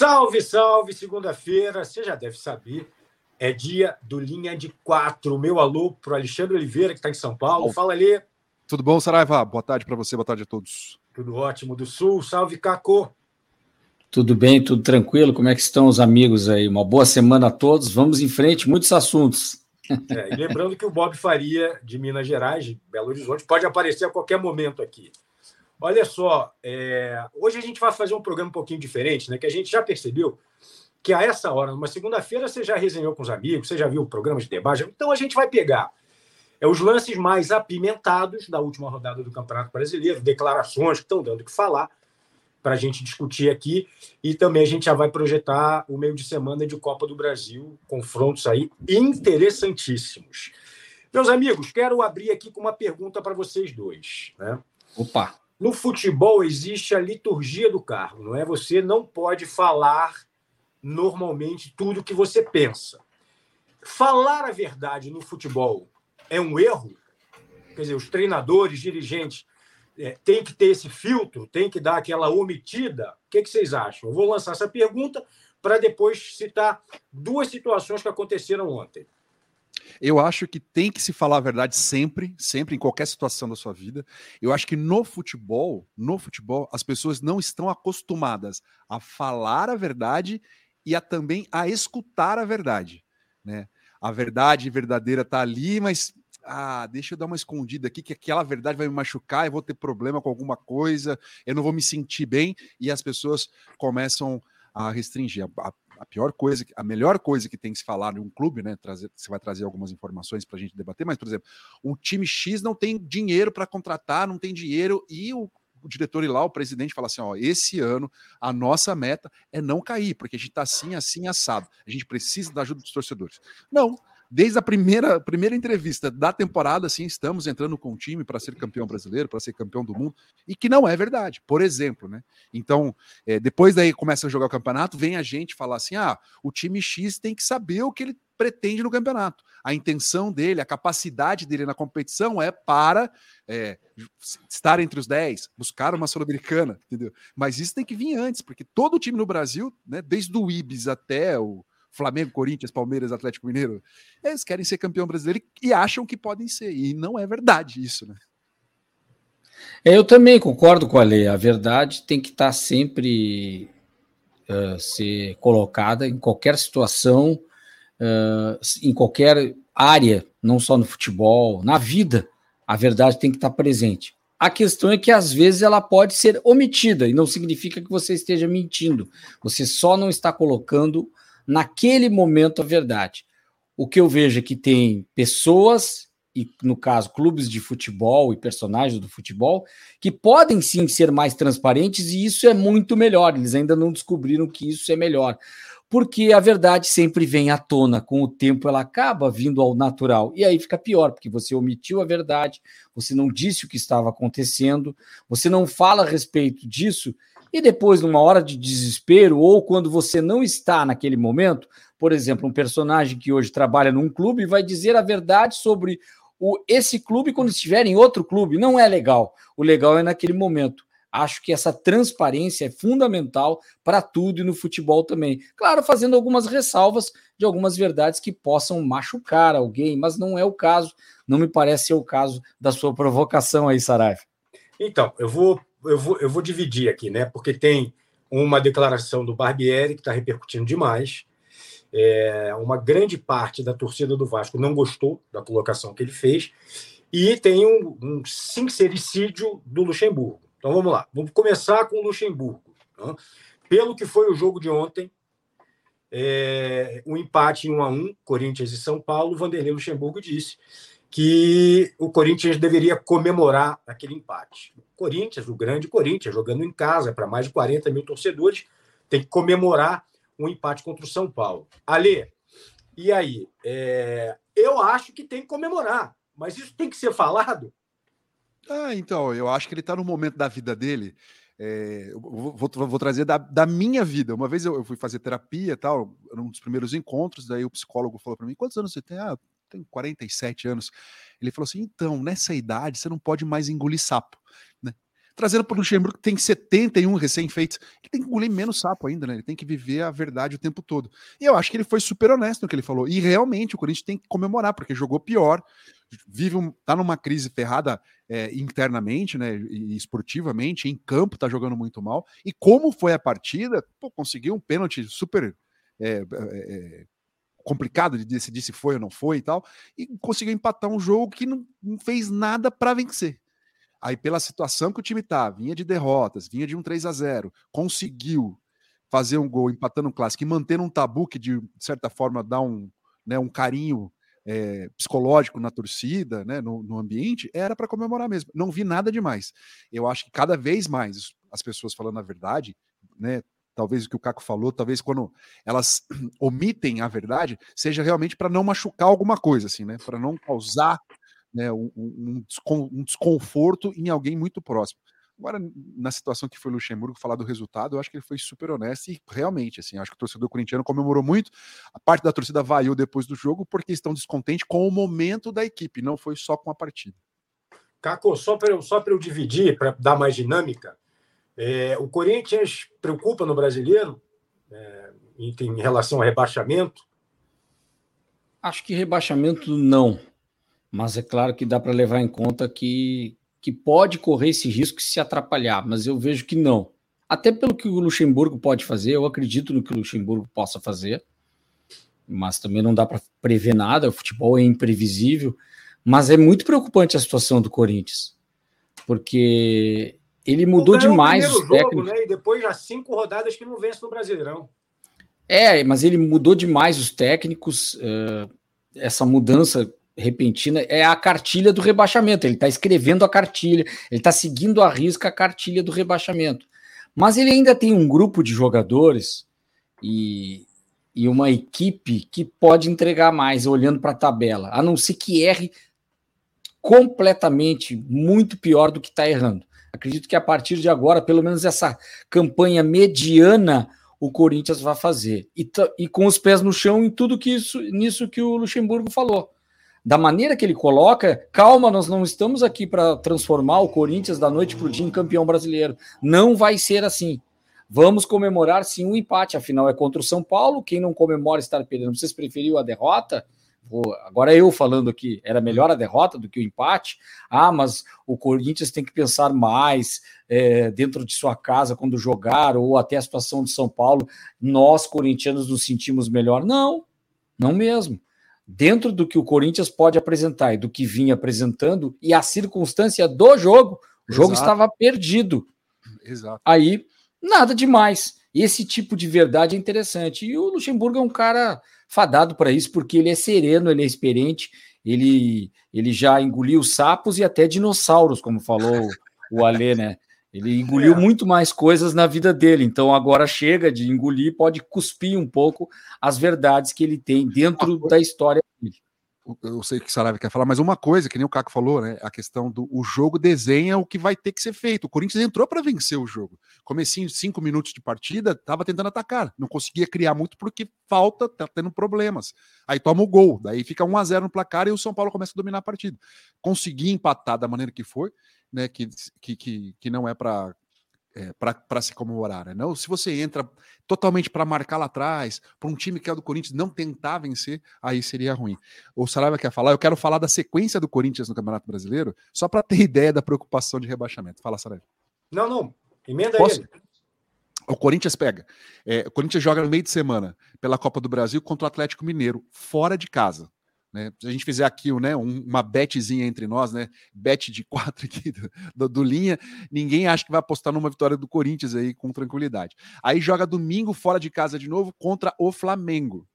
Salve, salve! Segunda-feira, você já deve saber, é dia do Linha de Quatro. Meu alô para o Alexandre Oliveira, que está em São Paulo. Fala, ali. Tudo bom, Saraiva? Boa tarde para você, boa tarde a todos. Tudo ótimo do Sul. Salve, Caco. Tudo bem, tudo tranquilo? Como é que estão os amigos aí? Uma boa semana a todos. Vamos em frente, muitos assuntos. É, e lembrando que o Bob Faria, de Minas Gerais, de Belo Horizonte, pode aparecer a qualquer momento aqui. Olha só, é... hoje a gente vai fazer um programa um pouquinho diferente, né? Que a gente já percebeu que a essa hora, numa segunda-feira, você já resenhou com os amigos, você já viu programas de debate. Então a gente vai pegar é, os lances mais apimentados da última rodada do Campeonato Brasileiro, declarações que estão dando o que falar para a gente discutir aqui. E também a gente já vai projetar o meio de semana de Copa do Brasil, confrontos aí interessantíssimos. Meus amigos, quero abrir aqui com uma pergunta para vocês dois. Né? Opa! No futebol existe a liturgia do cargo, não é? Você não pode falar normalmente tudo o que você pensa. Falar a verdade no futebol é um erro? Quer dizer, os treinadores, dirigentes é, têm que ter esse filtro, têm que dar aquela omitida? O que, que vocês acham? Eu vou lançar essa pergunta para depois citar duas situações que aconteceram ontem. Eu acho que tem que se falar a verdade sempre, sempre, em qualquer situação da sua vida. Eu acho que no futebol, no futebol, as pessoas não estão acostumadas a falar a verdade e a também a escutar a verdade, né? A verdade verdadeira tá ali, mas ah, deixa eu dar uma escondida aqui, que aquela verdade vai me machucar, eu vou ter problema com alguma coisa, eu não vou me sentir bem, e as pessoas começam a restringir. A, a pior coisa, a melhor coisa que tem que se falar de um clube, né? Trazer, você vai trazer algumas informações para a gente debater, mas, por exemplo, o time X não tem dinheiro para contratar, não tem dinheiro, e o, o diretor ir lá, o presidente, fala assim: ó, esse ano a nossa meta é não cair, porque a gente está assim, assim, assado. A gente precisa da ajuda dos torcedores. Não, desde a primeira, primeira entrevista da temporada, assim, estamos entrando com o time para ser campeão brasileiro, para ser campeão do mundo, e que não é verdade, por exemplo, né? Então, é, depois daí começa a jogar o campeonato, vem a gente falar assim: ah, o time X tem que saber o que ele pretende no campeonato. A intenção dele, a capacidade dele na competição é para é, estar entre os 10, buscar uma Sul-Americana, entendeu? Mas isso tem que vir antes, porque todo time no Brasil, né, desde o Ibis até o, Flamengo, Corinthians, Palmeiras, Atlético Mineiro, eles querem ser campeão brasileiro e acham que podem ser. E não é verdade isso, né? É, eu também concordo com a lei. A verdade tem que estar sempre uh, ser colocada em qualquer situação, uh, em qualquer área, não só no futebol, na vida. A verdade tem que estar presente. A questão é que às vezes ela pode ser omitida e não significa que você esteja mentindo. Você só não está colocando naquele momento a verdade. O que eu vejo é que tem pessoas, e no caso, clubes de futebol e personagens do futebol, que podem sim ser mais transparentes, e isso é muito melhor. Eles ainda não descobriram que isso é melhor. Porque a verdade sempre vem à tona, com o tempo ela acaba vindo ao natural. E aí fica pior, porque você omitiu a verdade, você não disse o que estava acontecendo, você não fala a respeito disso, e depois, numa hora de desespero, ou quando você não está naquele momento, por exemplo, um personagem que hoje trabalha num clube vai dizer a verdade sobre o, esse clube quando estiver em outro clube. Não é legal. O legal é naquele momento. Acho que essa transparência é fundamental para tudo e no futebol também. Claro, fazendo algumas ressalvas de algumas verdades que possam machucar alguém, mas não é o caso. Não me parece ser o caso da sua provocação aí, Saraiva. Então, eu vou eu vou, eu vou dividir aqui, né? Porque tem uma declaração do Barbieri que está repercutindo demais. É, uma grande parte da torcida do Vasco não gostou da colocação que ele fez. E tem um, um sincericídio do Luxemburgo. Então vamos lá. Vamos começar com o Luxemburgo. Né? Pelo que foi o jogo de ontem, é, um empate em 1 a 1 Corinthians e São Paulo, Vanderlei Luxemburgo disse que o Corinthians deveria comemorar aquele empate. O Corinthians, o grande Corinthians, jogando em casa para mais de 40 mil torcedores, tem que comemorar um empate contra o São Paulo. Ale, e aí? É, eu acho que tem que comemorar, mas isso tem que ser falado? Ah, então, eu acho que ele está no momento da vida dele. É, vou, vou, vou, trazer da, da, minha vida. Uma vez eu, eu fui fazer terapia tal, um dos primeiros encontros, daí o psicólogo falou para mim: quantos anos você tem? Ah, tem 47 anos. Ele falou assim: então, nessa idade, você não pode mais engolir sapo. Né? Trazendo para o Luxemburgo que tem 71 recém-feitos. Ele tem que engolir menos sapo ainda, né? Ele tem que viver a verdade o tempo todo. E eu acho que ele foi super honesto no que ele falou. E realmente o Corinthians tem que comemorar, porque jogou pior, vive um, tá numa crise ferrada é, internamente, né? E esportivamente, em campo, tá jogando muito mal. E como foi a partida, pô, conseguiu um pênalti super. É, é, é complicado de decidir se foi ou não foi e tal, e conseguiu empatar um jogo que não, não fez nada para vencer. Aí, pela situação que o time tá, vinha de derrotas, vinha de um 3 a 0 conseguiu fazer um gol empatando um clássico e manter um tabu que, de certa forma, dá um, né, um carinho é, psicológico na torcida, né, no, no ambiente, era para comemorar mesmo. Não vi nada demais. Eu acho que cada vez mais as pessoas falando a verdade, né, talvez o que o Caco falou, talvez quando elas omitem a verdade, seja realmente para não machucar alguma coisa, assim, né, para não causar né, um, um, um, desconforto em alguém muito próximo. Agora, na situação que foi o Luxemburgo falar do resultado, eu acho que ele foi super honesto e realmente, assim, acho que o torcedor corintiano comemorou muito. A parte da torcida vaiu depois do jogo porque estão descontentes com o momento da equipe, não foi só com a partida. Caco, só para eu, só eu dividir, para dar mais dinâmica, é, o Corinthians preocupa no brasileiro é, em, em relação ao rebaixamento? Acho que rebaixamento não. Mas é claro que dá para levar em conta que, que pode correr esse risco se atrapalhar, mas eu vejo que não. Até pelo que o Luxemburgo pode fazer, eu acredito no que o Luxemburgo possa fazer, mas também não dá para prever nada, o futebol é imprevisível. Mas é muito preocupante a situação do Corinthians, porque ele mudou demais os técnicos. Jogo, né? E depois já cinco rodadas que não vence no Brasileirão. É, mas ele mudou demais os técnicos. Uh, essa mudança repentina é a cartilha do rebaixamento. Ele está escrevendo a cartilha, ele está seguindo a risca a cartilha do rebaixamento. Mas ele ainda tem um grupo de jogadores e, e uma equipe que pode entregar mais olhando para a tabela, a não ser que erre completamente muito pior do que está errando. Acredito que a partir de agora, pelo menos essa campanha mediana, o Corinthians vai fazer. E, e com os pés no chão em tudo que isso, nisso que o Luxemburgo falou da maneira que ele coloca, calma, nós não estamos aqui para transformar o Corinthians da noite para o dia em campeão brasileiro. Não vai ser assim. Vamos comemorar sim um empate, afinal é contra o São Paulo. Quem não comemora estar perdendo. Vocês preferiu a derrota? Vou, agora eu falando aqui, era melhor a derrota do que o empate? Ah, mas o Corinthians tem que pensar mais é, dentro de sua casa quando jogar, ou até a situação de São Paulo. Nós, corintianos, nos sentimos melhor. Não, não mesmo dentro do que o Corinthians pode apresentar e do que vinha apresentando e a circunstância do jogo, o jogo Exato. estava perdido. Exato. Aí, nada demais. Esse tipo de verdade é interessante. E o Luxemburgo é um cara fadado para isso, porque ele é sereno, ele é experiente, ele, ele já engoliu sapos e até dinossauros, como falou o Alê, né? Ele engoliu é. muito mais coisas na vida dele, então agora chega de engolir, pode cuspir um pouco as verdades que ele tem dentro da história dele. Eu sei que o Saraiva quer falar, mas uma coisa, que nem o Caco falou, né? A questão do o jogo desenha o que vai ter que ser feito. O Corinthians entrou para vencer o jogo. Comecinho, cinco minutos de partida, estava tentando atacar. Não conseguia criar muito porque falta, tá tendo problemas. Aí toma o gol, daí fica 1 a 0 no placar e o São Paulo começa a dominar a partida. Conseguir empatar da maneira que foi, né, que, que, que, que não é para é, para se comemorar. Né? Não, se você entra totalmente para marcar lá atrás, para um time que é do Corinthians não tentar vencer, aí seria ruim. O Saraiva quer falar, eu quero falar da sequência do Corinthians no Campeonato Brasileiro, só para ter ideia da preocupação de rebaixamento. Fala, Saraiva. Não, não, emenda Posso? ele. O Corinthians pega. É, o Corinthians joga no meio de semana pela Copa do Brasil contra o Atlético Mineiro, fora de casa. Né? Se a gente fizer aqui né, uma betzinha entre nós, né? Bet de quatro aqui do, do, do, linha, ninguém acha que vai apostar numa vitória do Corinthians aí com tranquilidade. Aí joga domingo fora de casa de novo contra o Flamengo.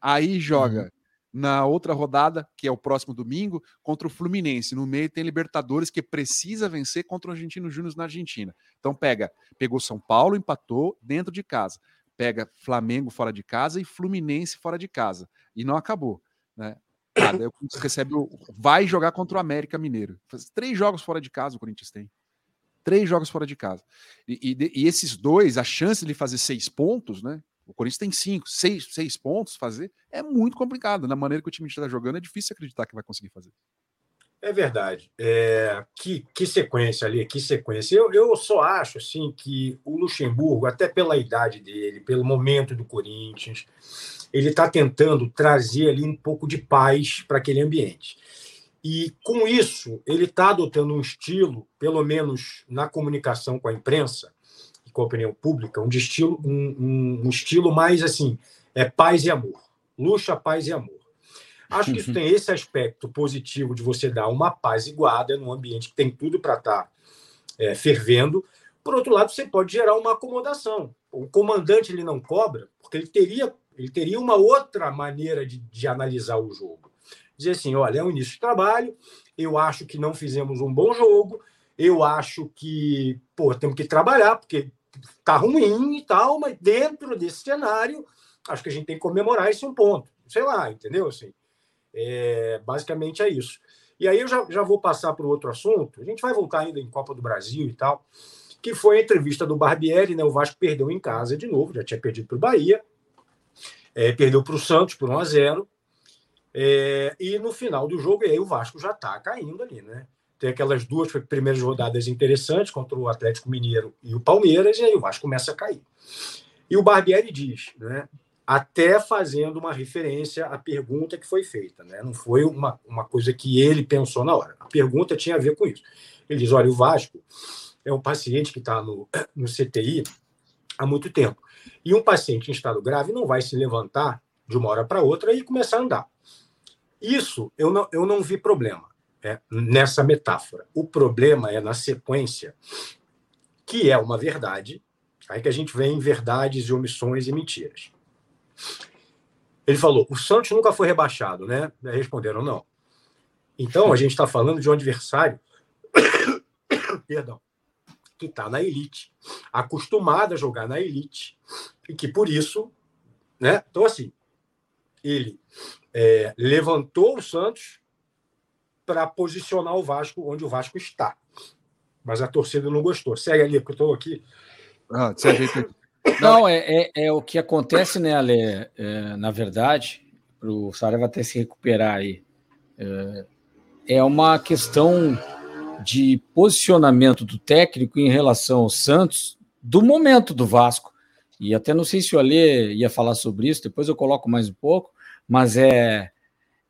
Aí joga uhum. na outra rodada, que é o próximo domingo, contra o Fluminense. No meio tem Libertadores que precisa vencer contra o Argentino Júnior na Argentina. Então pega, pegou São Paulo, empatou dentro de casa. Pega Flamengo fora de casa e Fluminense fora de casa. E não acabou né? Ah, daí o Corinthians recebe o, vai jogar contra o América Mineiro. Faz três jogos fora de casa o Corinthians tem. Três jogos fora de casa. E, e, e esses dois, a chance de fazer seis pontos, né? O Corinthians tem cinco, seis, seis pontos fazer, é muito complicado. Na maneira que o time está jogando, é difícil acreditar que vai conseguir fazer. É verdade. É, que, que sequência ali, que sequência. Eu, eu só acho assim que o Luxemburgo, até pela idade dele, pelo momento do Corinthians, ele está tentando trazer ali um pouco de paz para aquele ambiente. E com isso, ele está adotando um estilo, pelo menos na comunicação com a imprensa e com a opinião pública, um, estilo, um, um, um estilo mais assim, é paz e amor. Luxa, paz e amor. Acho que isso tem esse aspecto positivo de você dar uma paz iguada num ambiente que tem tudo para estar tá, é, fervendo. Por outro lado, você pode gerar uma acomodação. O comandante ele não cobra, porque ele teria, ele teria uma outra maneira de, de analisar o jogo. Dizer assim: olha, é um início de trabalho, eu acho que não fizemos um bom jogo, eu acho que pô, temos que trabalhar, porque tá ruim e tal, mas dentro desse cenário, acho que a gente tem que comemorar esse um ponto. Sei lá, entendeu? Assim, é, basicamente é isso. E aí eu já, já vou passar para o outro assunto. A gente vai voltar ainda em Copa do Brasil e tal, que foi a entrevista do Barbieri, né? O Vasco perdeu em casa de novo, já tinha perdido para o Bahia, é, perdeu para o Santos por 1 a 0 é, e no final do jogo, aí o Vasco já está caindo ali, né? Tem aquelas duas primeiras rodadas interessantes contra o Atlético Mineiro e o Palmeiras, e aí o Vasco começa a cair. E o Barbieri diz, né? até fazendo uma referência à pergunta que foi feita. Né? Não foi uma, uma coisa que ele pensou na hora. A pergunta tinha a ver com isso. Ele diz: olha, o Vasco é um paciente que está no, no CTI há muito tempo. E um paciente em estado grave não vai se levantar de uma hora para outra e começar a andar. Isso eu não, eu não vi problema é, nessa metáfora. O problema é na sequência, que é uma verdade, aí que a gente vem em verdades e omissões e mentiras. Ele falou: o Santos nunca foi rebaixado, né? Responderam: não. Então, a gente está falando de um adversário, perdão, que está na elite, acostumado a jogar na elite, e que por isso, né? Então, assim, ele é, levantou o Santos para posicionar o Vasco onde o Vasco está. Mas a torcida não gostou. Segue ali, porque eu estou aqui. Ah. Não, é, é, é, o que acontece, né, Ale? É, na verdade, para o Saraiva até se recuperar aí, é, é uma questão de posicionamento do técnico em relação ao Santos do momento do Vasco. E até não sei se o Ale ia falar sobre isso, depois eu coloco mais um pouco, mas é,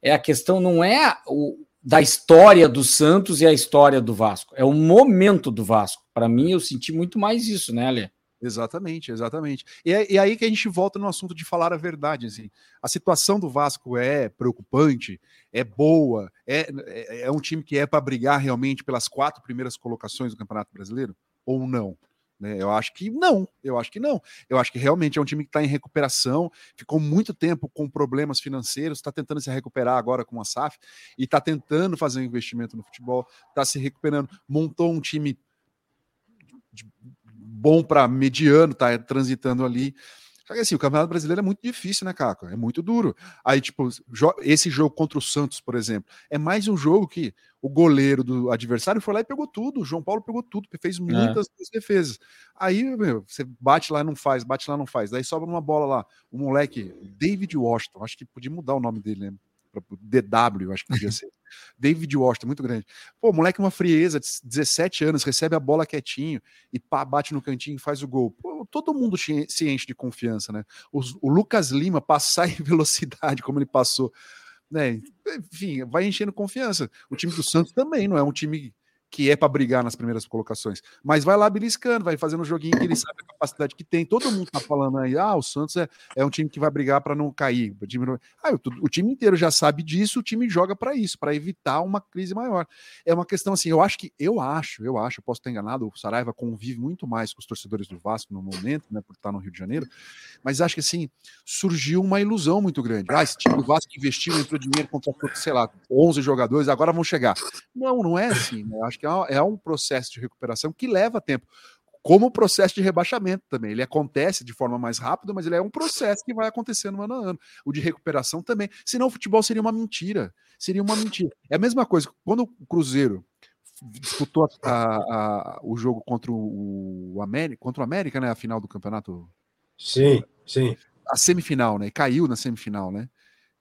é a questão, não é o, da história do Santos e a história do Vasco, é o momento do Vasco. Para mim, eu senti muito mais isso, né, Ale? Exatamente, exatamente. E é, e aí que a gente volta no assunto de falar a verdade. Assim. A situação do Vasco é preocupante, é boa, é, é, é um time que é para brigar realmente pelas quatro primeiras colocações do Campeonato Brasileiro? Ou não? Né? Eu acho que não, eu acho que não. Eu acho que realmente é um time que está em recuperação, ficou muito tempo com problemas financeiros, está tentando se recuperar agora com a SAF e está tentando fazer um investimento no futebol, está se recuperando, montou um time bom para mediano, tá transitando ali. Só que assim, o Campeonato Brasileiro é muito difícil, né, Caco? É muito duro. Aí, tipo, esse jogo contra o Santos, por exemplo, é mais um jogo que o goleiro do adversário foi lá e pegou tudo. O João Paulo pegou tudo, fez é. muitas é. defesas. Aí, meu, você bate lá e não faz, bate lá e não faz. Daí sobra uma bola lá. O moleque, David Washington, acho que podia mudar o nome dele, né? DW, acho que podia ser. David Washington, muito grande. Pô, moleque, uma frieza, 17 anos, recebe a bola quietinho e pá, bate no cantinho e faz o gol. Pô, todo mundo se enche de confiança, né? O, Lucas Lima passar em velocidade, como ele passou, né? Enfim, vai enchendo confiança. O time do Santos também não é um time que é para brigar nas primeiras colocações. Mas vai lá beliscando, vai fazendo um joguinho que ele sabe a capacidade que tem. Todo mundo tá falando aí, ah, o Santos é, é um time que vai brigar para não cair. O time, não... ah, o, o, time inteiro já sabe disso, o time joga para isso, para evitar uma crise maior. É uma questão assim, eu acho que, eu acho, eu acho, eu posso estar enganado, o Saraiva convive muito mais com os torcedores do Vasco no momento, né, por estar no Rio de Janeiro, mas acho que assim, surgiu uma ilusão muito grande. Ah, esse time do Vasco investiu, entrou dinheiro, contratou, sei lá, 11 jogadores, agora vão chegar. Não, não é assim, né? Eu acho que é, é um processo de recuperação que leva tempo como o processo de rebaixamento também. Ele acontece de forma mais rápida, mas ele é um processo que vai acontecendo ano a ano. O de recuperação também. Senão o futebol seria uma mentira. Seria uma mentira. É a mesma coisa. Quando o Cruzeiro disputou a, a, o jogo contra o América, contra o América, né? A final do campeonato. Sim, sim. A semifinal, né? E caiu na semifinal, né?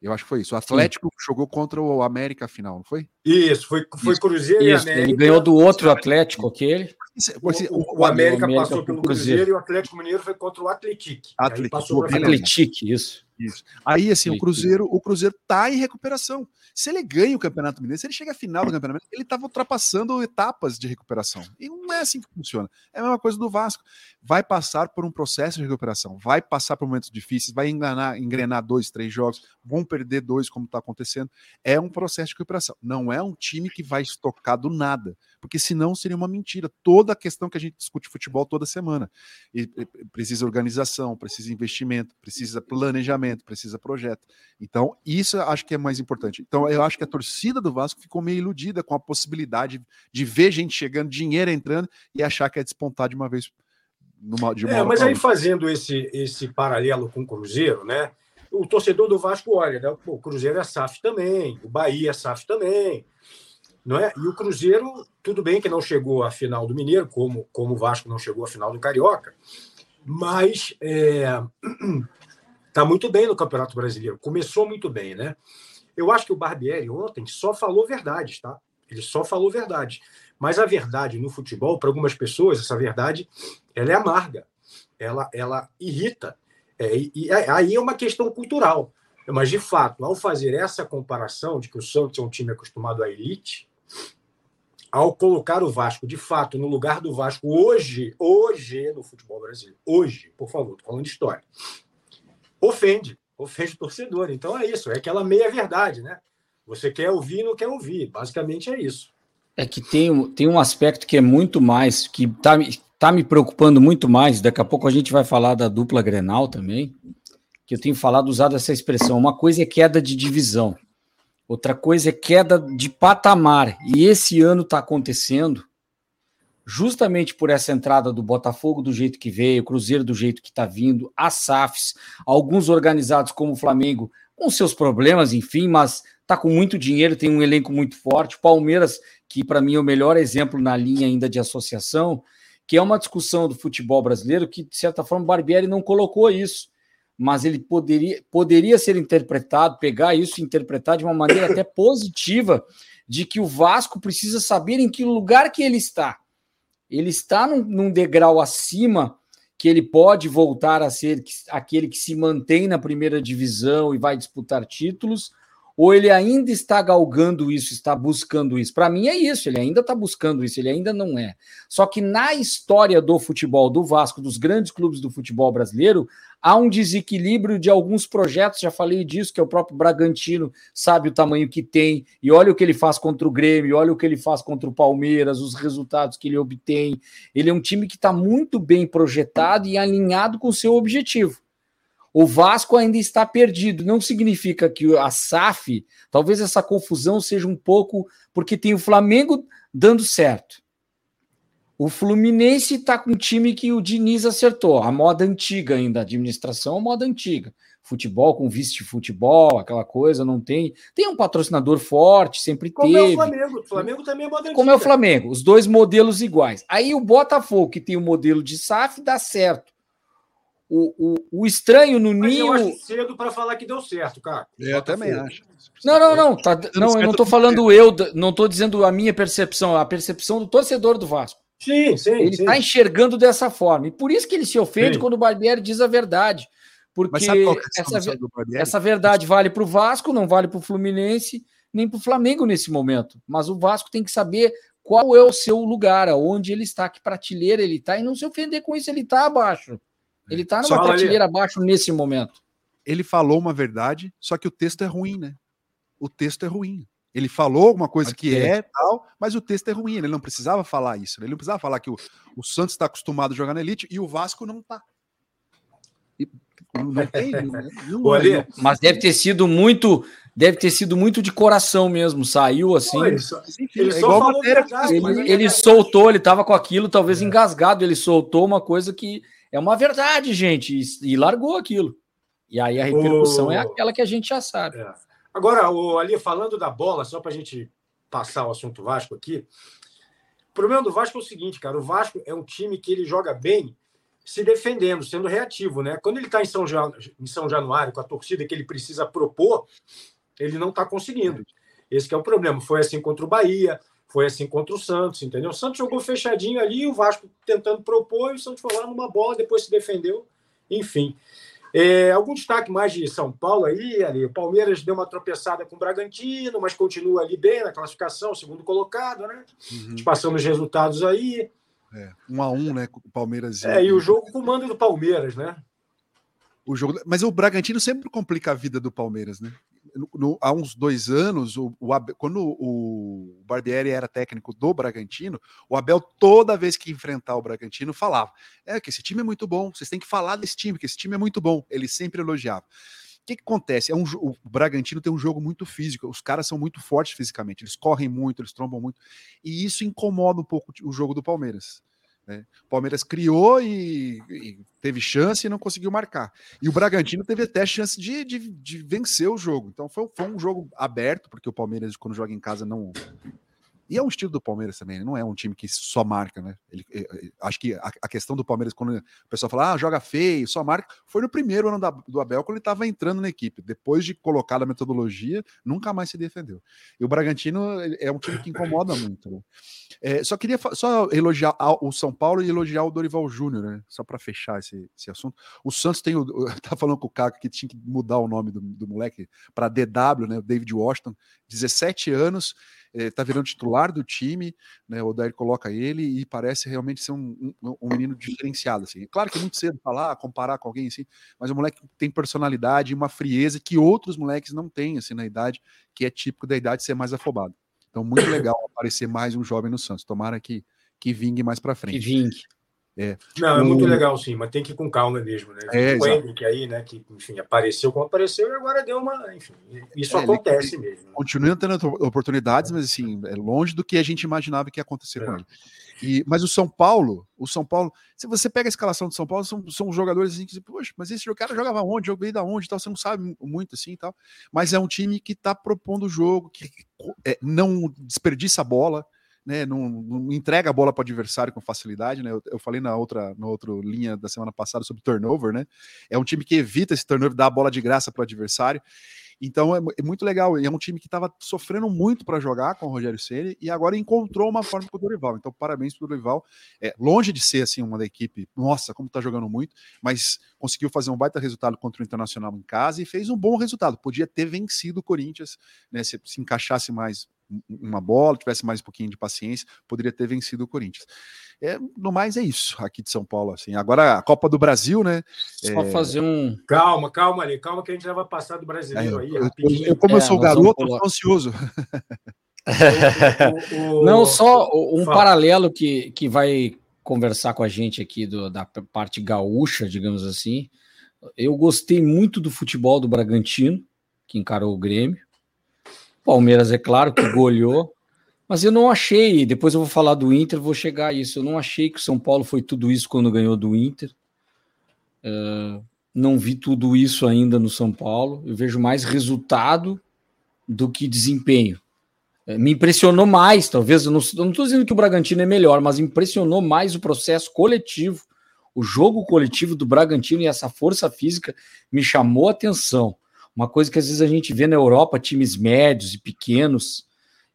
Eu acho que foi isso. O Atlético Sim. jogou contra o América final, não foi? Isso, foi, foi Cruzeiro Isso, e América. Ele ganhou do outro Atlético, aquele. O, o, o América, América passou pelo Cruzeiro. Cruzeiro. e o Atlético Mineiro foi contra o Atlético. Atlético, Atlético isso. Isso. Aí, assim, o Cruzeiro, o Cruzeiro tá em recuperação. Se ele ganha o Campeonato Mineiro, se ele chega à final do Campeonato Mineiro, ele estava ultrapassando etapas de recuperação. E não é assim que funciona. É a mesma coisa do Vasco. Vai passar por um processo de recuperação, vai passar por momentos difíceis, vai engrenar, engrenar dois, três jogos, vão perder dois, como está acontecendo. É um processo de recuperação. Não é um time que vai estocar do nada, porque senão seria uma mentira. Toda a questão que a gente discute futebol toda semana. E, e, precisa organização, precisa investimento, precisa planejamento precisa projeto. Então, isso eu acho que é mais importante. Então, eu acho que a torcida do Vasco ficou meio iludida com a possibilidade de ver gente chegando, dinheiro entrando e achar que é despontar de uma vez. Numa, de uma é, mas aí fazendo esse, esse paralelo com o Cruzeiro, né? O torcedor do Vasco olha, né? o Cruzeiro é SAF também, o Bahia é SAF também. Não é? E o Cruzeiro, tudo bem que não chegou à final do Mineiro, como, como o Vasco não chegou à final do Carioca, mas é, Está muito bem no Campeonato Brasileiro. Começou muito bem, né? Eu acho que o Barbieri ontem só falou verdade, tá? Ele só falou verdade. Mas a verdade no futebol, para algumas pessoas, essa verdade, ela é amarga. Ela, ela irrita. É, e aí é uma questão cultural. Mas, de fato, ao fazer essa comparação de que o Santos é um time acostumado à elite, ao colocar o Vasco, de fato, no lugar do Vasco hoje, hoje no futebol brasileiro, hoje, por favor, estou falando de história, ofende, ofende o torcedor. Então é isso, é aquela meia-verdade, né? Você quer ouvir e não quer ouvir. Basicamente é isso. É que tem, tem um aspecto que é muito mais, que está tá me preocupando muito mais. Daqui a pouco a gente vai falar da dupla Grenal também, que eu tenho falado, usado essa expressão. Uma coisa é queda de divisão, outra coisa é queda de patamar. E esse ano está acontecendo justamente por essa entrada do Botafogo do jeito que veio, Cruzeiro do jeito que está vindo, a SAFs, alguns organizados como o Flamengo, com seus problemas, enfim, mas está com muito dinheiro, tem um elenco muito forte. Palmeiras, que para mim é o melhor exemplo na linha ainda de associação, que é uma discussão do futebol brasileiro que, de certa forma, o Barbieri não colocou isso, mas ele poderia, poderia ser interpretado, pegar isso e interpretar de uma maneira até positiva, de que o Vasco precisa saber em que lugar que ele está. Ele está num, num degrau acima que ele pode voltar a ser aquele que se mantém na primeira divisão e vai disputar títulos, ou ele ainda está galgando isso, está buscando isso? Para mim é isso, ele ainda está buscando isso, ele ainda não é. Só que na história do futebol do Vasco, dos grandes clubes do futebol brasileiro, há um desequilíbrio de alguns projetos, já falei disso, que é o próprio Bragantino sabe o tamanho que tem, e olha o que ele faz contra o Grêmio, olha o que ele faz contra o Palmeiras, os resultados que ele obtém. Ele é um time que está muito bem projetado e alinhado com o seu objetivo. O Vasco ainda está perdido. Não significa que a SAF, talvez essa confusão seja um pouco porque tem o Flamengo dando certo. O Fluminense está com um time que o Diniz acertou, a moda antiga ainda, a administração, a moda antiga. Futebol com vice-futebol, aquela coisa, não tem. Tem um patrocinador forte, sempre Como teve. Como é o Flamengo. O Flamengo também é moda antiga. Como é o Flamengo, os dois modelos iguais. Aí o Botafogo, que tem o modelo de SAF, dá certo o, o, o estranho no Mas ninho. Eu acho cedo para falar que deu certo, cara. Eu também acho. Não, não, não. Tá, não, eu não estou falando eu, não estou dizendo a minha percepção, a percepção do torcedor do Vasco. Sim, sim. Ele está enxergando dessa forma. E por isso que ele se ofende sim. quando o Barbieri diz a verdade. Porque é essa, essa verdade vale para o Vasco, não vale para o Fluminense, nem para o Flamengo nesse momento. Mas o Vasco tem que saber qual é o seu lugar, aonde ele está, que prateleira ele está, e não se ofender com isso, ele está abaixo. Ele está numa prateleira abaixo nesse momento. Ele falou uma verdade, só que o texto é ruim, né? O texto é ruim. Ele falou alguma coisa que é tal, mas o texto é ruim. Ele não precisava falar isso. Né? Ele não precisava falar que o, o Santos está acostumado a jogar na elite e o Vasco não está. Não tem, né? não, não, mas deve ter sido muito, deve ter sido muito de coração mesmo. Saiu assim. ele, só, ele, é verdade, ele, ele soltou, ele estava com aquilo, talvez é. engasgado. Ele soltou uma coisa que é uma verdade, gente, e, e largou aquilo. E aí a repercussão o... é aquela que a gente já sabe. É. Agora, o, ali falando da bola, só para a gente passar o assunto Vasco aqui. O problema do Vasco é o seguinte, cara. O Vasco é um time que ele joga bem se defendendo, sendo reativo, né? Quando ele está em, São em São Januário, com a torcida que ele precisa propor, ele não está conseguindo. Esse é o problema. Foi assim contra o Bahia, foi assim contra o Santos, entendeu? O Santos jogou fechadinho ali, o Vasco tentando propor, e o Santos foi lá numa bola, depois se defendeu, enfim. É, algum destaque mais de São Paulo aí, ali? O Palmeiras deu uma tropeçada com o Bragantino, mas continua ali bem na classificação, segundo colocado, né? Uhum. Passando os resultados aí. É, um a um, né? O Palmeiras. É, e o jogo com o mando do Palmeiras, né? O jogo, mas o Bragantino sempre complica a vida do Palmeiras, né? No, há uns dois anos, o, o Abel, quando o Barbieri era técnico do Bragantino, o Abel, toda vez que enfrentar o Bragantino, falava: é que esse time é muito bom, vocês têm que falar desse time, que esse time é muito bom. Ele sempre elogiava. O que, que acontece? É um, o Bragantino tem um jogo muito físico, os caras são muito fortes fisicamente, eles correm muito, eles trombam muito, e isso incomoda um pouco o jogo do Palmeiras. Né? O Palmeiras criou e, e, teve chance e não conseguiu marcar. E o Bragantino teve até chance de, de, de vencer o jogo. Então foi, foi, um jogo aberto, porque o Palmeiras, quando joga em casa, não, e é um estilo do Palmeiras também, não é um time que só marca, né? Ele, eh, eh, acho que a, a, questão do Palmeiras, quando o pessoal fala, ah, joga feio, só marca, foi no primeiro ano da, do Abel, quando ele estava entrando na equipe. Depois de colocar a metodologia, nunca mais se defendeu. E o Bragantino é um time que incomoda muito. Né? É, só queria só elogiar o São Paulo e elogiar o Dorival Júnior, né? Só para fechar esse, esse assunto. O Santos tem o. Tá falando com o Caco que tinha que mudar o nome do, do moleque para DW, né? O David Washington, 17 anos está eh, virando titular do time, né? O Odair coloca ele e parece realmente ser um, um, um menino diferenciado. Assim. Claro que é muito cedo falar, comparar com alguém assim, mas o moleque tem personalidade e uma frieza que outros moleques não têm assim, na idade, que é típico da idade ser mais afobado. Então, muito legal aparecer mais um jovem no Santos. Tomara que, que vingue mais para frente. Que vingue. É. Não, é muito legal, sim, mas tem que ir com calma mesmo, né? É, o Hendrick aí, né, que, enfim, apareceu como apareceu e agora deu uma. Enfim, isso é, acontece ele, mesmo. Né? Continua tendo oportunidades, mas assim, é longe do que a gente imaginava que ia acontecer é. com ele. E, mas o São Paulo, o São Paulo, se você pega a escalação do São Paulo, são, são jogadores assim que, poxa, mas esse cara jogava onde? Jogou da onde? Tal, você não sabe muito assim e tal. Mas é um time que está propondo o jogo, que é, não desperdiça a bola né, não, não, entrega a bola para o adversário com facilidade, né? Eu, eu, falei na outra, na outra linha da semana passada sobre turnover, né? É um time que evita esse turnover, dá a bola de graça para o adversário. Então é, é, muito legal. E é um time que estava sofrendo muito para jogar com o Rogério Ceni e agora encontrou uma forma com o Dorival. Então, parabéns para o Dorival. É, longe de ser assim uma da equipe, nossa, como está jogando muito, mas conseguiu fazer um baita resultado contra o Internacional em casa e fez um bom resultado. Podia ter vencido o Corinthians, né? Se, se encaixasse mais uma bola, tivesse mais um pouquinho de paciência, poderia ter vencido o Corinthians. É, no mais é isso aqui de São Paulo. Assim. Agora a Copa do Brasil, né? Só é... fazer um. Calma, calma ali, calma que a gente já vai passar do brasileiro é, aí. Eu, eu, como eu sou é, garoto, eu ansioso. o, o, Não, só um Fala. paralelo que, que vai conversar com a gente aqui do, da parte gaúcha, digamos assim. Eu gostei muito do futebol do Bragantino, que encarou o Grêmio. Palmeiras, é claro, que goleou. Mas eu não achei, depois eu vou falar do Inter, vou chegar a isso. Eu não achei que o São Paulo foi tudo isso quando ganhou do Inter. Uh, não vi tudo isso ainda no São Paulo. Eu vejo mais resultado do que desempenho. Uh, me impressionou mais, talvez. Eu não estou dizendo que o Bragantino é melhor, mas impressionou mais o processo coletivo. O jogo coletivo do Bragantino e essa força física me chamou a atenção. Uma coisa que às vezes a gente vê na Europa, times médios e pequenos,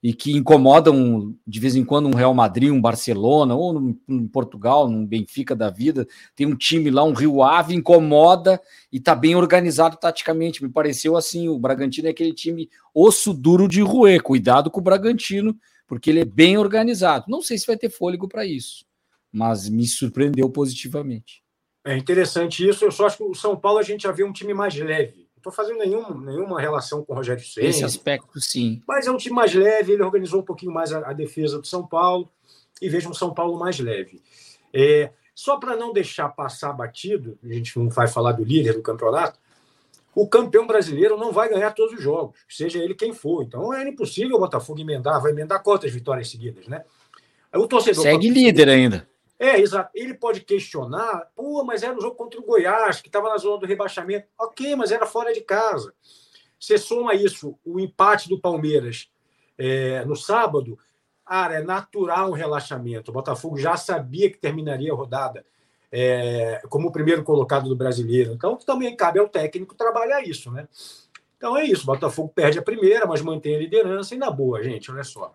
e que incomodam de vez em quando um Real Madrid, um Barcelona, ou no, no Portugal, num Benfica da vida, tem um time lá, um Rio Ave, incomoda e está bem organizado taticamente. Me pareceu assim, o Bragantino é aquele time osso duro de roer. Cuidado com o Bragantino, porque ele é bem organizado. Não sei se vai ter fôlego para isso, mas me surpreendeu positivamente. É interessante isso. Eu só acho que o São Paulo a gente já vê um time mais leve estou fazendo nenhum, nenhuma relação com o Rogério Ceni. Esse aspecto, sim. Mas é um time mais leve, ele organizou um pouquinho mais a, a defesa do São Paulo e vejo um São Paulo mais leve. É, só para não deixar passar batido, a gente não vai falar do líder do campeonato, o campeão brasileiro não vai ganhar todos os jogos, seja ele quem for. Então é impossível o Botafogo emendar, vai emendar quantas vitórias seguidas, né? O torcedor segue líder ainda. É, exato. Ele pode questionar, pô, mas era um jogo contra o Goiás, que estava na zona do rebaixamento. Ok, mas era fora de casa. Você soma isso, o empate do Palmeiras é, no sábado, cara, é natural um relaxamento. O Botafogo já sabia que terminaria a rodada é, como o primeiro colocado do brasileiro. Então, também cabe ao técnico trabalhar isso, né? Então é isso, o Botafogo perde a primeira, mas mantém a liderança e na boa, gente, olha só.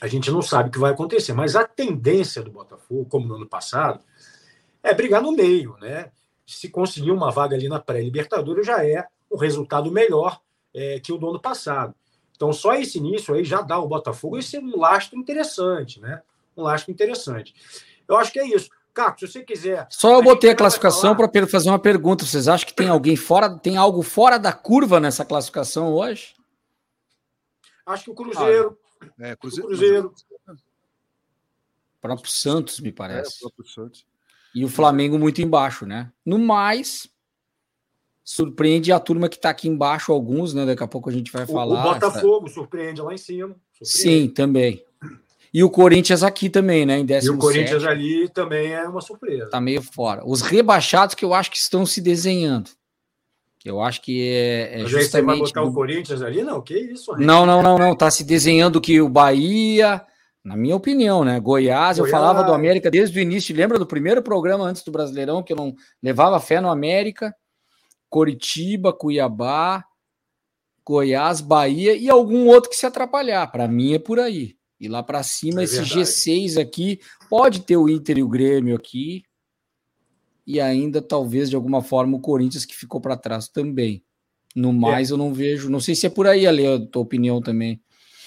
A gente não sabe o que vai acontecer, mas a tendência do Botafogo, como no ano passado, é brigar no meio, né? Se conseguir uma vaga ali na pré-Libertadores já é um resultado melhor é, que o do ano passado. Então, só esse início aí já dá ao Botafogo esse um lastro interessante, né? Um lastro interessante. Eu acho que é isso. Caco, se você quiser. Só eu botei a classificação para fazer uma pergunta. Vocês acham que tem alguém fora, tem algo fora da curva nessa classificação hoje? Acho que o Cruzeiro. Ah, é, Cruzeiro. O Cruzeiro. O próprio Santos, me parece. É, o próprio Santos. E o Flamengo muito embaixo, né? No mais, surpreende a turma que está aqui embaixo, alguns, né? Daqui a pouco a gente vai falar. O Botafogo essa... surpreende lá em cima. Sim, também. E o Corinthians aqui também, né? Em e o Corinthians ali também é uma surpresa. Tá meio fora. Os rebaixados que eu acho que estão se desenhando. Eu acho que é, é Mas justamente. Aí você vai botar o Corinthians ali? Não, que isso? Não, não, não, não. Tá se desenhando que o Bahia, na minha opinião, né? Goiás, Goiás, eu falava do América desde o início. Lembra do primeiro programa antes do Brasileirão que eu não levava fé no América? Coritiba, Cuiabá, Goiás, Bahia e algum outro que se atrapalhar. Para mim é por aí. E lá para cima, é esse G6 aqui, pode ter o Inter e o Grêmio aqui. E ainda, talvez, de alguma forma, o Corinthians que ficou para trás também. No mais, é. eu não vejo. Não sei se é por aí, Ale, a tua opinião também.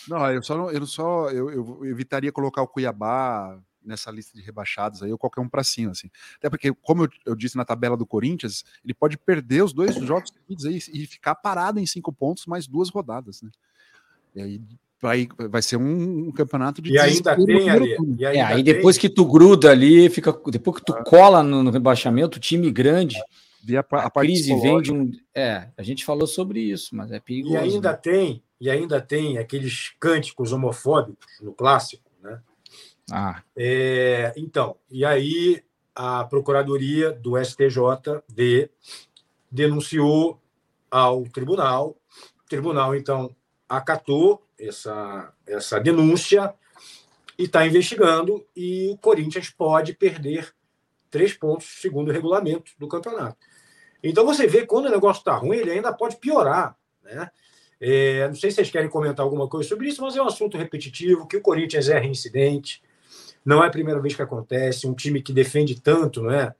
Não, eu só, eu só eu, eu evitaria colocar o Cuiabá, nessa lista de rebaixados aí, ou qualquer um para cima, assim. Até porque, como eu, eu, disse na tabela do Corinthians, ele pode perder os dois jogos seguidos aí e ficar parado em cinco pontos mais duas rodadas, né? E aí vai, vai ser um, um campeonato de E ainda tem ali. E ainda é, aí depois que tu gruda ali, fica depois que tu ah. cola no, no rebaixamento, time grande. A, a, a crise vem de um. É, a gente falou sobre isso, mas é perigoso. E ainda né? tem, e ainda tem aqueles cânticos homofóbicos no clássico ah. É, então, e aí a Procuradoria do STJD denunciou ao tribunal. O tribunal, então, acatou essa, essa denúncia e está investigando, e o Corinthians pode perder três pontos, segundo o regulamento do campeonato. Então você vê quando o negócio está ruim, ele ainda pode piorar. Né? É, não sei se vocês querem comentar alguma coisa sobre isso, mas é um assunto repetitivo, que o Corinthians é reincidente, não é a primeira vez que acontece, um time que defende tanto, não é?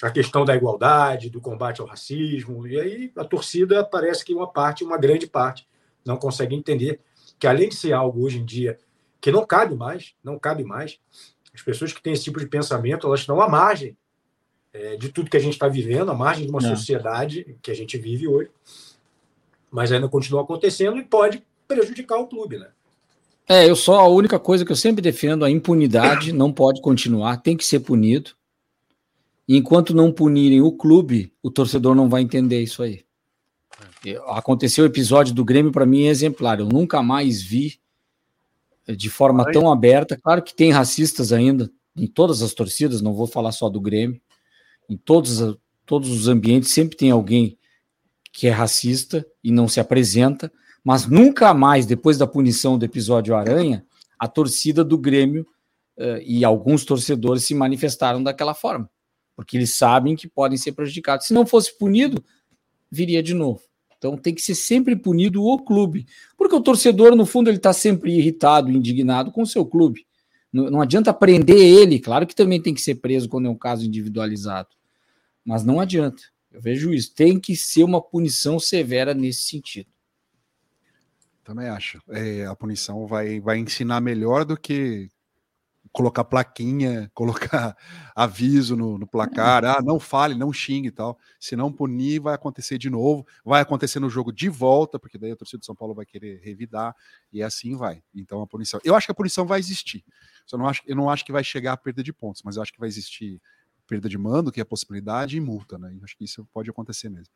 A questão da igualdade, do combate ao racismo, e aí a torcida parece que uma parte, uma grande parte, não consegue entender que além de ser algo hoje em dia que não cabe mais, não cabe mais, as pessoas que têm esse tipo de pensamento, elas estão à margem é, de tudo que a gente está vivendo, à margem de uma não. sociedade que a gente vive hoje, mas ainda continua acontecendo e pode prejudicar o clube, né? É, eu só a única coisa que eu sempre defendo, a impunidade não pode continuar, tem que ser punido. E enquanto não punirem o clube, o torcedor não vai entender isso aí. Aconteceu o episódio do Grêmio para mim é exemplar. Eu nunca mais vi eh, de forma tão aberta. Claro que tem racistas ainda em todas as torcidas, não vou falar só do Grêmio. Em todos, todos os ambientes sempre tem alguém que é racista e não se apresenta mas nunca mais, depois da punição do episódio Aranha, a torcida do Grêmio uh, e alguns torcedores se manifestaram daquela forma, porque eles sabem que podem ser prejudicados. Se não fosse punido, viria de novo. Então tem que ser sempre punido o clube, porque o torcedor, no fundo, ele está sempre irritado, indignado com o seu clube. Não, não adianta prender ele, claro que também tem que ser preso quando é um caso individualizado, mas não adianta. Eu vejo isso. Tem que ser uma punição severa nesse sentido. Também acho. É, a punição vai, vai ensinar melhor do que colocar plaquinha, colocar aviso no, no, placar, ah, não fale, não xingue e tal. Se não punir, vai acontecer de novo, vai acontecer no jogo de volta, porque daí a torcida de São Paulo vai querer revidar, e assim vai. Então a punição. Eu acho que a punição vai existir. Eu não acho, eu não acho que vai chegar a perda de pontos, mas eu acho que vai existir perda de mando, que é a possibilidade, e multa, né? Eu acho que isso pode acontecer mesmo.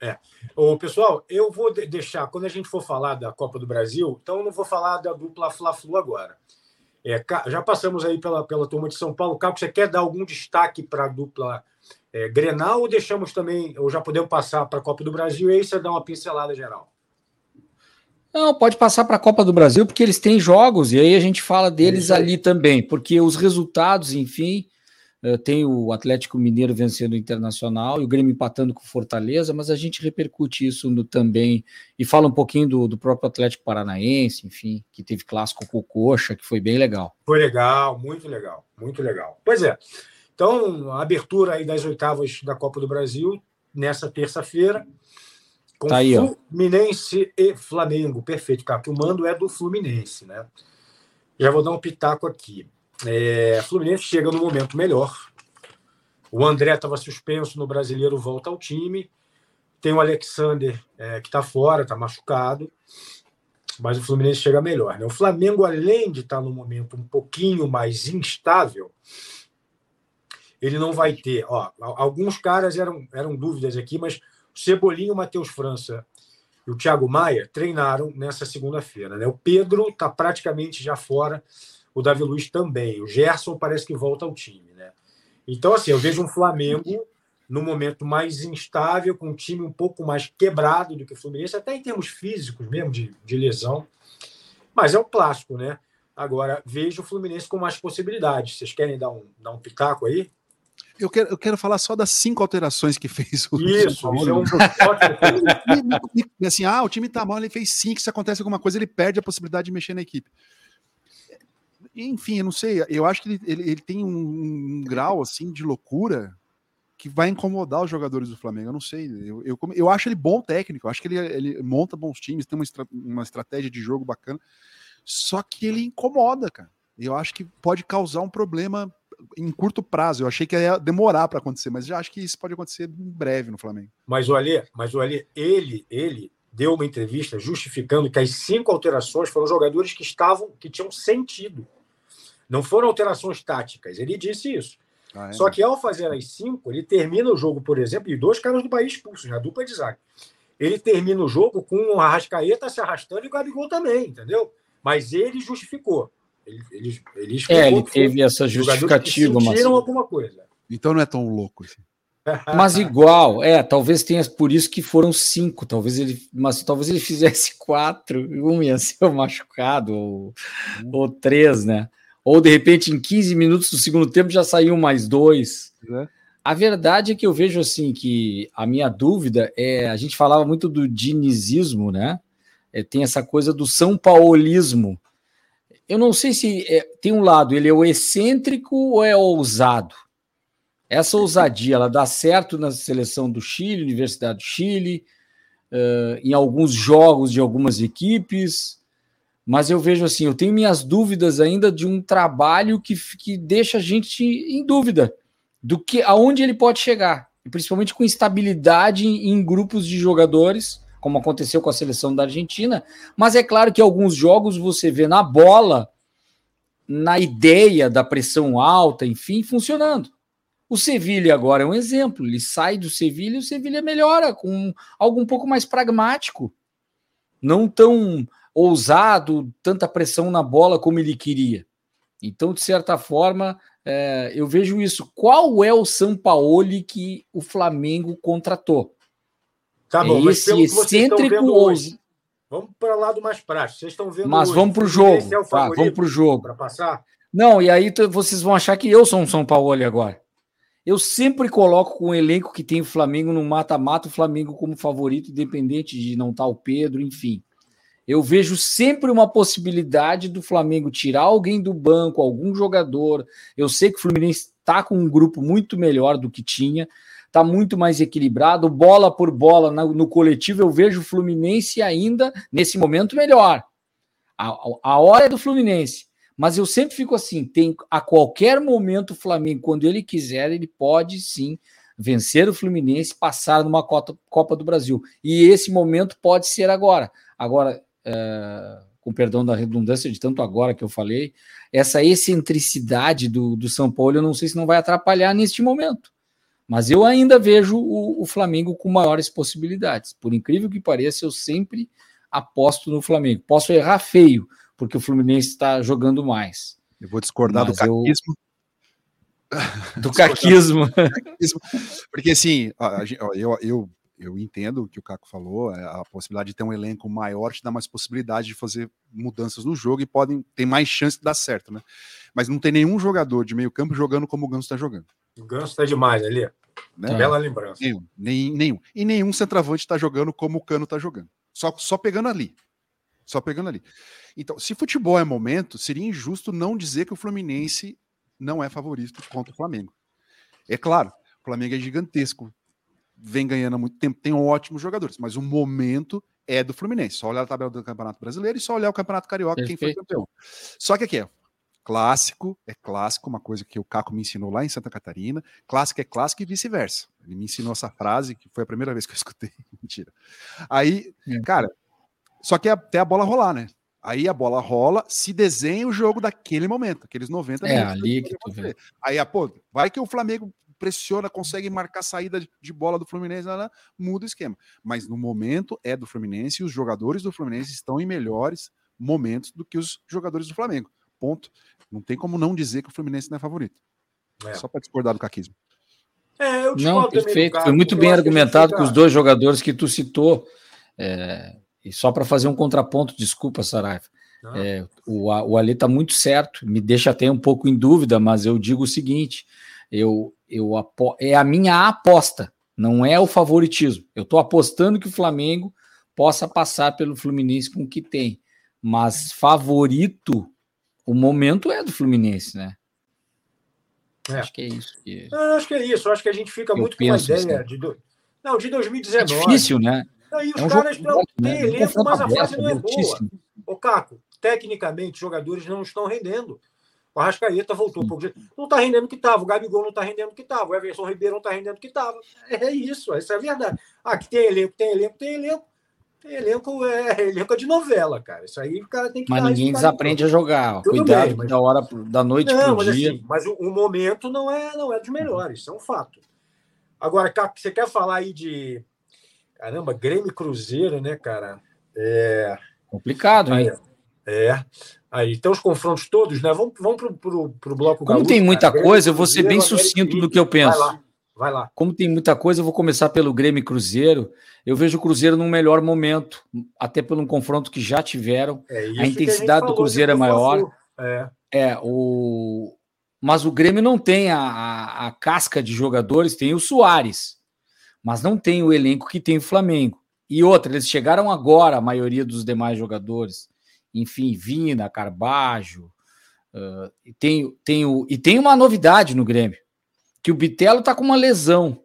É. O pessoal, eu vou deixar, quando a gente for falar da Copa do Brasil, então eu não vou falar da dupla Fla-Flu agora. É, já passamos aí pela, pela turma de São Paulo. Caco, você quer dar algum destaque para a dupla é, Grenal ou deixamos também, ou já podemos passar para a Copa do Brasil e aí você dá uma pincelada geral? Não, pode passar para a Copa do Brasil, porque eles têm jogos, e aí a gente fala deles ali também, porque os resultados, enfim, tem o Atlético Mineiro vencendo o Internacional e o Grêmio empatando com o Fortaleza, mas a gente repercute isso no, também e fala um pouquinho do, do, próprio Atlético Paranaense, enfim, que teve clássico com o Coxa, que foi bem legal. Foi legal, muito legal, muito legal. Pois é. Então, a abertura aí das oitavas da Copa do Brasil nessa terça-feira. Com tá aí, Fluminense e Flamengo. Perfeito, cara. Que o mando é do Fluminense, né? Já vou dar um pitaco aqui. É, Fluminense chega no momento melhor. O André estava suspenso no brasileiro, volta ao time. Tem o Alexander é, que está fora, está machucado. Mas o Fluminense chega melhor. Né? O Flamengo, além de estar tá no momento um pouquinho mais instável, ele não vai ter. Ó, alguns caras eram, eram dúvidas aqui, mas o Cebolinha, o Matheus França e o Thiago Maia treinaram nessa segunda-feira. Né? O Pedro está praticamente já fora, o Davi Luiz também. O Gerson parece que volta ao time. Né? Então, assim, eu vejo um Flamengo no momento mais instável, com um time um pouco mais quebrado do que o Fluminense, até em termos físicos mesmo, de, de lesão. Mas é o clássico, né? Agora, vejo o Fluminense com mais possibilidades. Vocês querem dar um, dar um pitaco aí? Eu quero, eu quero falar só das cinco alterações que fez o Isso, isso é um assim, ah, o time tá mal, ele fez cinco, se acontece alguma coisa, ele perde a possibilidade de mexer na equipe. Enfim, eu não sei, eu acho que ele, ele, ele tem um, um, grau assim de loucura que vai incomodar os jogadores do Flamengo. Eu não sei, eu, eu, eu acho ele bom técnico, eu acho que ele, ele monta bons times, tem uma, estra, uma estratégia de jogo bacana, só que ele incomoda, cara. Eu acho que pode causar um problema em curto prazo. Eu achei que ia demorar para acontecer, mas já acho que isso pode acontecer em breve no Flamengo. Mas o Alê, mas o Alê, ele, ele deu uma entrevista justificando que as cinco alterações foram jogadores que estavam, que tinham sentido. Não foram alterações táticas. Ele disse isso. Ah, é? Só que ao fazer as cinco, ele termina o jogo, por exemplo, e dois caras do Bahia expulsos, a dupla de zaga. Ele termina o jogo com o Arrascaeta se arrastando e o Gabigol também, entendeu? Mas ele justificou. Ele, ele, ele é, ele teve essa justificativa, mas alguma coisa. Então não é tão louco assim. Mas igual, é, talvez tenha por isso que foram cinco, talvez ele, mas talvez ele fizesse quatro, um ia ser machucado, ou, hum. ou três, né? Ou de repente em 15 minutos do segundo tempo já saiu mais dois. É. A verdade é que eu vejo assim que a minha dúvida é, a gente falava muito do dinizismo, né? É, tem essa coisa do São Paulismo eu não sei se é, tem um lado, ele é o excêntrico ou é ousado. Essa ousadia, ela dá certo na seleção do Chile, Universidade do Chile, uh, em alguns jogos de algumas equipes, mas eu vejo assim, eu tenho minhas dúvidas ainda de um trabalho que, que deixa a gente em dúvida do que aonde ele pode chegar, principalmente com instabilidade em, grupos de jogadores como aconteceu com a seleção da Argentina, mas é claro que alguns jogos você vê na bola, na ideia da pressão alta, enfim, funcionando. O Sevilha agora é um exemplo, ele sai do Sevilha e o Sevilha melhora com algo um pouco mais pragmático, não tão ousado, tanta pressão na bola como ele queria. Então, de certa forma, é, eu vejo isso. Qual é o Sampaoli que o Flamengo contratou? Tá bom, é mas esse excêntrico hoje. Vamos para o lado mais prático. Vocês estão vendo. Mas hoje. vamos para o jogo. É o tá, vamos para o jogo. Para passar? Não, e aí vocês vão achar que eu sou um São Paulo agora. Eu sempre coloco com o elenco que tem o Flamengo no mata-mata, o Flamengo como favorito, independente de não estar tá o Pedro, enfim. Eu vejo sempre uma possibilidade do Flamengo tirar alguém do banco, algum jogador. Eu sei que o Fluminense está com um grupo muito melhor do que tinha, está muito mais equilibrado, bola por bola no, no, coletivo. Eu vejo o Fluminense ainda, nesse momento, melhor. A, a hora é do Fluminense. Mas eu sempre fico assim: tem a qualquer momento o Flamengo, quando ele quiser, ele pode sim vencer o Fluminense, passar numa Copa, Copa do Brasil. E esse momento pode ser agora. Agora, é, com perdão da redundância de tanto agora que eu falei, essa excentricidade do, do São Paulo, eu não sei se não vai atrapalhar neste momento. Mas eu ainda vejo o, o, Flamengo com maiores possibilidades. Por incrível que pareça, eu sempre aposto no Flamengo. Posso errar feio, porque o Fluminense está jogando mais. Eu vou discordar Mas do caquismo. Eu... Do caquismo. porque assim, eu, eu, eu entendo o que o Caco falou, é, a possibilidade de ter um elenco maior te dá mais possibilidade de fazer mudanças no jogo e podem ter mais chance de dar certo, né? Mas não tem nenhum jogador de meio campo jogando como o Ganso está jogando. O Ganso está demais ali. Né? Bela lembrança. Nenhum, nem, nenhum. E nenhum centroavante está jogando como o Cano está jogando. Só, só pegando ali. Só pegando ali. Então, se futebol é momento, seria injusto não dizer que o Fluminense não é favorito contra o Flamengo. É claro, o Flamengo é gigantesco, vem ganhando há muito tempo, tem ótimos jogadores, mas o momento é do Fluminense. Só olhar a tabela do Campeonato Brasileiro e só olhar o Campeonato Carioca, Perfeito. quem foi campeão. Só que aqui é clássico, é clássico, uma coisa que o Caco me ensinou lá em Santa Catarina. Clássico é clássico e vice-versa. Ele me ensinou essa frase, que foi a primeira vez que eu escutei. Mentira. Aí, é. cara, só que é até a bola rolar, né? Aí a bola rola, se desenha o jogo daquele momento, aqueles 90 é, minutos. É, ali que tu vê. Aí, pô, vai que o Flamengo pressiona, consegue marcar saída de bola do Fluminense, lá, muda o esquema. Mas no momento é do Fluminense e os jogadores do Fluminense estão em melhores momentos do que os jogadores do Flamengo. Ponto. Não tem como não dizer que o Fluminense não é favorito. É. Só para discordar do caquismo. É, eu não, perfeito. Foi muito bem argumentado com os dois jogadores que tu citou. É, e só para fazer um contraponto, desculpa, Saraiva. É, o, o Ali está muito certo, me deixa até um pouco em dúvida, mas eu digo o seguinte: eu, eu apo é a minha aposta, não é o favoritismo. Eu estou apostando que o Flamengo possa passar pelo Fluminense com o que tem, mas favorito, o momento é do Fluminense, né? É. Acho que é isso. Que... Eu acho que é isso. Eu acho que a gente fica eu muito com a ideia assim. de, do... não, de 2019. É difícil, né? Aí os é um caras não têm né? elenco, mas a fase não é boa. Ô, Caco, tecnicamente, os jogadores não estão rendendo. O Arrascaeta voltou um pouco. Não está rendendo o que estava. O Gabigol não está rendendo o que estava. O Everson Ribeiro não está rendendo o que estava. É isso, essa é a verdade. Ah, que tem elenco, tem elenco, tem elenco. Tem elenco, é elenco é de novela, cara. Isso aí o cara tem que Mas ninguém desaprende a jogar. Tudo Cuidado bem, mas... da hora, da noite não, mas dia. Assim, mas o, o, momento não é, não é dos melhores, isso é um fato. Agora, você quer falar aí de Caramba, Grêmio Cruzeiro, né, cara? É. Complicado, hein? É. Aí, então os confrontos todos, né? Vamos, vamos pro, pro, pro bloco Como tem muita cara. coisa, eu vou ser bem sucinto no que eu penso. Vai lá, vai lá. Como tem muita coisa, eu vou começar pelo Grêmio e Cruzeiro. Eu vejo o Cruzeiro num melhor momento, até pelo confronto que já tiveram. É a intensidade a do Cruzeiro é maior. É. é, o... Mas o Grêmio não tem a, a, a casca de jogadores, tem o Soares mas não tem o elenco que tem o Flamengo. E outra, eles chegaram agora, a maioria dos demais jogadores. Enfim, Vina, Carbajo. Uh, e, tem, tem o, e tem uma novidade no Grêmio: que o Bitelo tá com uma lesão.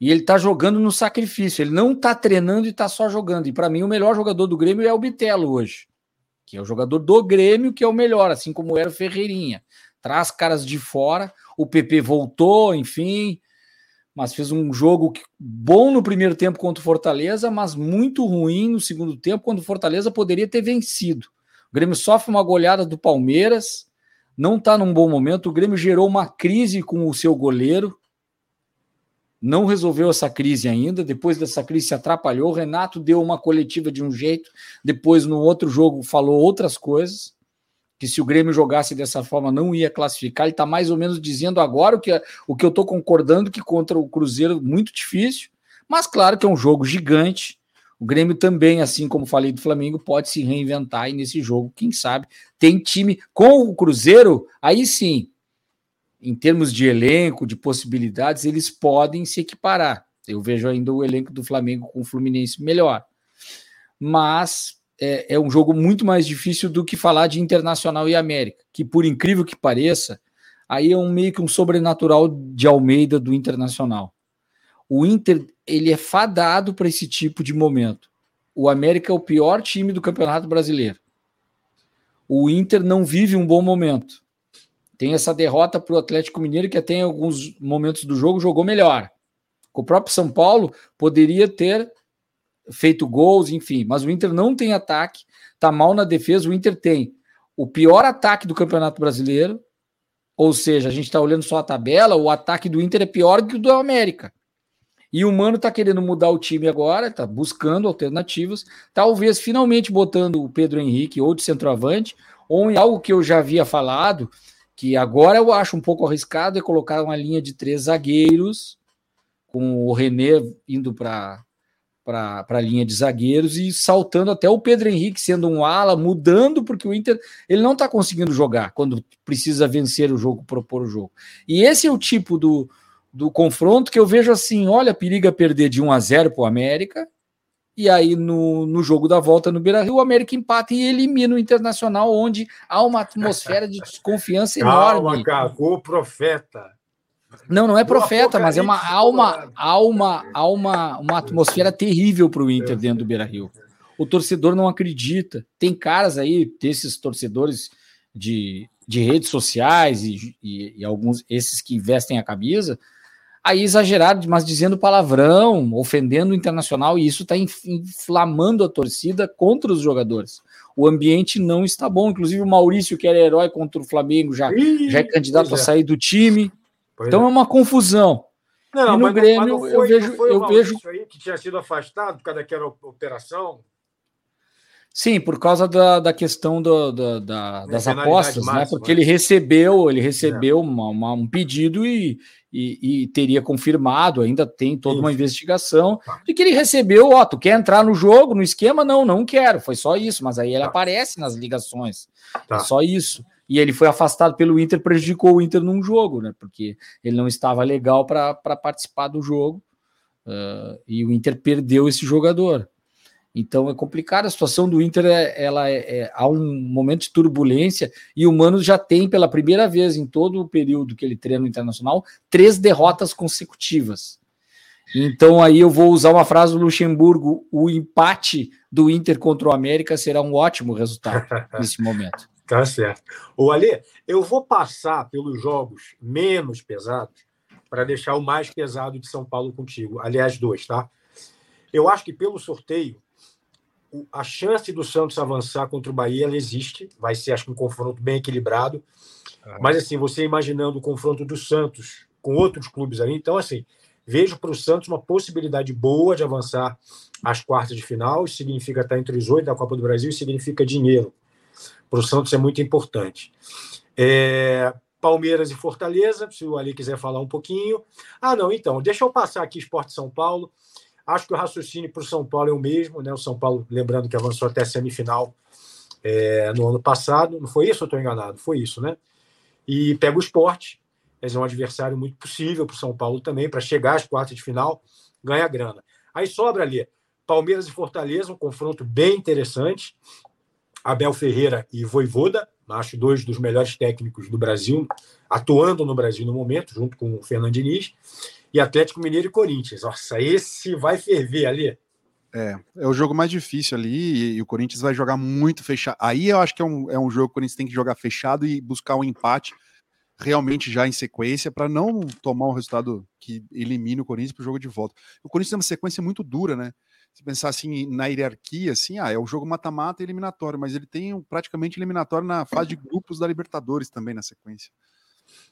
E ele tá jogando no sacrifício. Ele não tá treinando e tá só jogando. E para mim, o melhor jogador do Grêmio é o Bitelo hoje. Que é o jogador do Grêmio que é o melhor, assim como era o Ferreirinha. Traz caras de fora. O PP voltou, enfim mas fez um jogo bom no primeiro tempo contra o Fortaleza, mas muito ruim no segundo tempo, quando o Fortaleza poderia ter vencido. O Grêmio sofre uma goleada do Palmeiras, não está num bom momento. O Grêmio gerou uma crise com o seu goleiro, não resolveu essa crise ainda. Depois dessa crise se atrapalhou. O Renato deu uma coletiva de um jeito, depois no outro jogo falou outras coisas que se o Grêmio jogasse dessa forma não ia classificar. Ele está mais ou menos dizendo agora o que, o que eu estou concordando que contra o Cruzeiro muito difícil, mas claro que é um jogo gigante. O Grêmio também, assim como falei do Flamengo, pode se reinventar e nesse jogo, quem sabe, tem time com o Cruzeiro, aí sim, em termos de elenco, de possibilidades, eles podem se equiparar. Eu vejo ainda o elenco do Flamengo com o Fluminense melhor. Mas é, é um jogo muito mais difícil do que falar de Internacional e América, que por incrível que pareça, aí é um meio que um sobrenatural de Almeida do Internacional. O Inter, ele é fadado para esse tipo de momento. O América é o pior time do Campeonato Brasileiro. O Inter não vive um bom momento. Tem essa derrota para o Atlético Mineiro, que até em alguns momentos do jogo jogou melhor. O próprio São Paulo poderia ter feito gols, enfim. Mas o Inter não tem ataque, tá mal na defesa. O Inter tem o pior ataque do Campeonato Brasileiro, ou seja, a gente está olhando só a tabela, o ataque do Inter é pior que o do América. E o Mano tá querendo mudar o time agora, tá buscando alternativas, talvez finalmente botando o Pedro Henrique ou de centroavante, ou em algo que eu já havia falado, que agora eu acho um pouco arriscado é colocar uma linha de três zagueiros, com o René indo para para a linha de zagueiros e saltando até o Pedro Henrique sendo um ala, mudando, porque o Inter ele não está conseguindo jogar quando precisa vencer o jogo, propor o jogo. E esse é o tipo do, do confronto que eu vejo assim: olha, periga perder de 1 a 0 para o América, e aí no, no jogo da volta no Beira Rio, o América empata e elimina o Internacional, onde há uma atmosfera de desconfiança enorme. Calma, o profeta. Não, não é profeta, mas é uma alma, alma, alma, uma atmosfera terrível para o Inter dentro do Beira Rio. O torcedor não acredita. Tem caras aí, desses torcedores de, de redes sociais e, e, e alguns esses que vestem a camisa, aí exagerado, mas dizendo palavrão, ofendendo o internacional, e isso está inflamando a torcida contra os jogadores. O ambiente não está bom. Inclusive, o Maurício, que era herói contra o Flamengo, já, Ih, já é candidato a é. sair do time. Pois então é. é uma confusão. Não, e no mas Grêmio, foi, eu vejo. eu vejo... Aí que tinha sido afastado por causa daquela operação. Sim, por causa da, da questão do, do da, das apostas, máxima, né? Porque ele recebeu, ele recebeu é. uma, uma, um pedido e, e, e, teria confirmado, ainda tem toda isso. uma investigação tá. de que ele recebeu, ó, tu quer entrar no jogo, no esquema? Não, não quero, foi só isso, mas aí ele tá. aparece nas ligações. Tá. É só isso e ele foi afastado pelo Inter, prejudicou o Inter num jogo, né? Porque ele não estava legal para participar do jogo uh, e o Inter perdeu esse jogador. Então é complicado a situação do Inter, é, ela é, é, há um momento de turbulência e o Mano já tem pela primeira vez em todo o período que ele treina no Internacional três derrotas consecutivas. Então aí eu vou usar uma frase do Luxemburgo: o empate do Inter contra o América será um ótimo resultado nesse momento. Tá certo. O Ale, eu vou passar pelos jogos menos pesados para deixar o mais pesado de São Paulo contigo. Aliás, dois, tá? Eu acho que pelo sorteio, a chance do Santos avançar contra o Bahia ela existe. Vai ser, acho que, um confronto bem equilibrado. Ah. Mas, assim, você imaginando o confronto do Santos com outros clubes ali, então, assim, vejo para o Santos uma possibilidade boa de avançar às quartas de final. Isso significa estar entre os oito da Copa do Brasil e significa dinheiro para o Santos é muito importante. É, Palmeiras e Fortaleza, se o Ali quiser falar um pouquinho. Ah, não, então, deixa eu passar aqui Esporte São Paulo. Acho que o raciocínio para o São Paulo é o mesmo, né? O São Paulo, lembrando que avançou até a semifinal é, no ano passado. Não foi isso ou estou enganado? Foi isso, né? E pega o esporte, é um adversário muito possível para o São Paulo também, para chegar às quartas de final, ganha grana. Aí sobra ali Palmeiras e Fortaleza, um confronto bem interessante. Abel Ferreira e Voivoda, acho dois dos melhores técnicos do Brasil, atuando no Brasil no momento, junto com o Fernando Diniz, e Atlético Mineiro e Corinthians. Nossa, esse vai ferver ali. É, é o jogo mais difícil ali e, o Corinthians vai jogar muito fechado. Aí eu acho que é um, é um jogo que o Corinthians tem que jogar fechado e buscar um empate realmente já em sequência para não tomar um resultado que elimine o Corinthians para o jogo de volta. O Corinthians tem uma sequência muito dura, né? Se pensar assim na hierarquia, assim, ah, é o jogo mata-mata e eliminatório, mas ele tem praticamente eliminatório na fase de grupos da Libertadores também na sequência.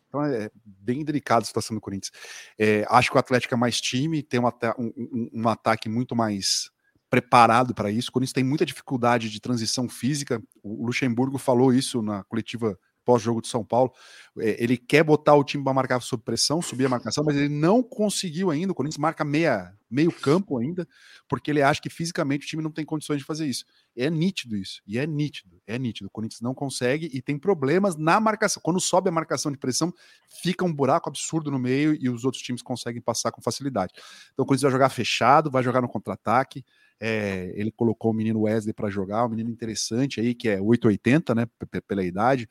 Então é bem delicada a situação do Corinthians. É, acho que o Atlético é mais time, tem um, um, um ataque muito mais preparado para isso. O Corinthians tem muita dificuldade de transição física. O Luxemburgo falou isso na coletiva pós-jogo de São Paulo. É, ele quer botar o time para marcar sob pressão, subir a marcação, mas ele não conseguiu ainda. O Corinthians marca meia, meio campo ainda, porque ele acha que fisicamente o time não tem condições de fazer isso. É nítido isso, e é nítido, é nítido. O Corinthians não consegue e tem problemas na marcação. Quando sobe a marcação de pressão, fica um buraco absurdo no meio e os outros times conseguem passar com facilidade. Então o Corinthians vai jogar fechado, vai jogar no contra-ataque. É, ele colocou o menino Wesley para jogar, um menino interessante aí, que é 880, né, pela idade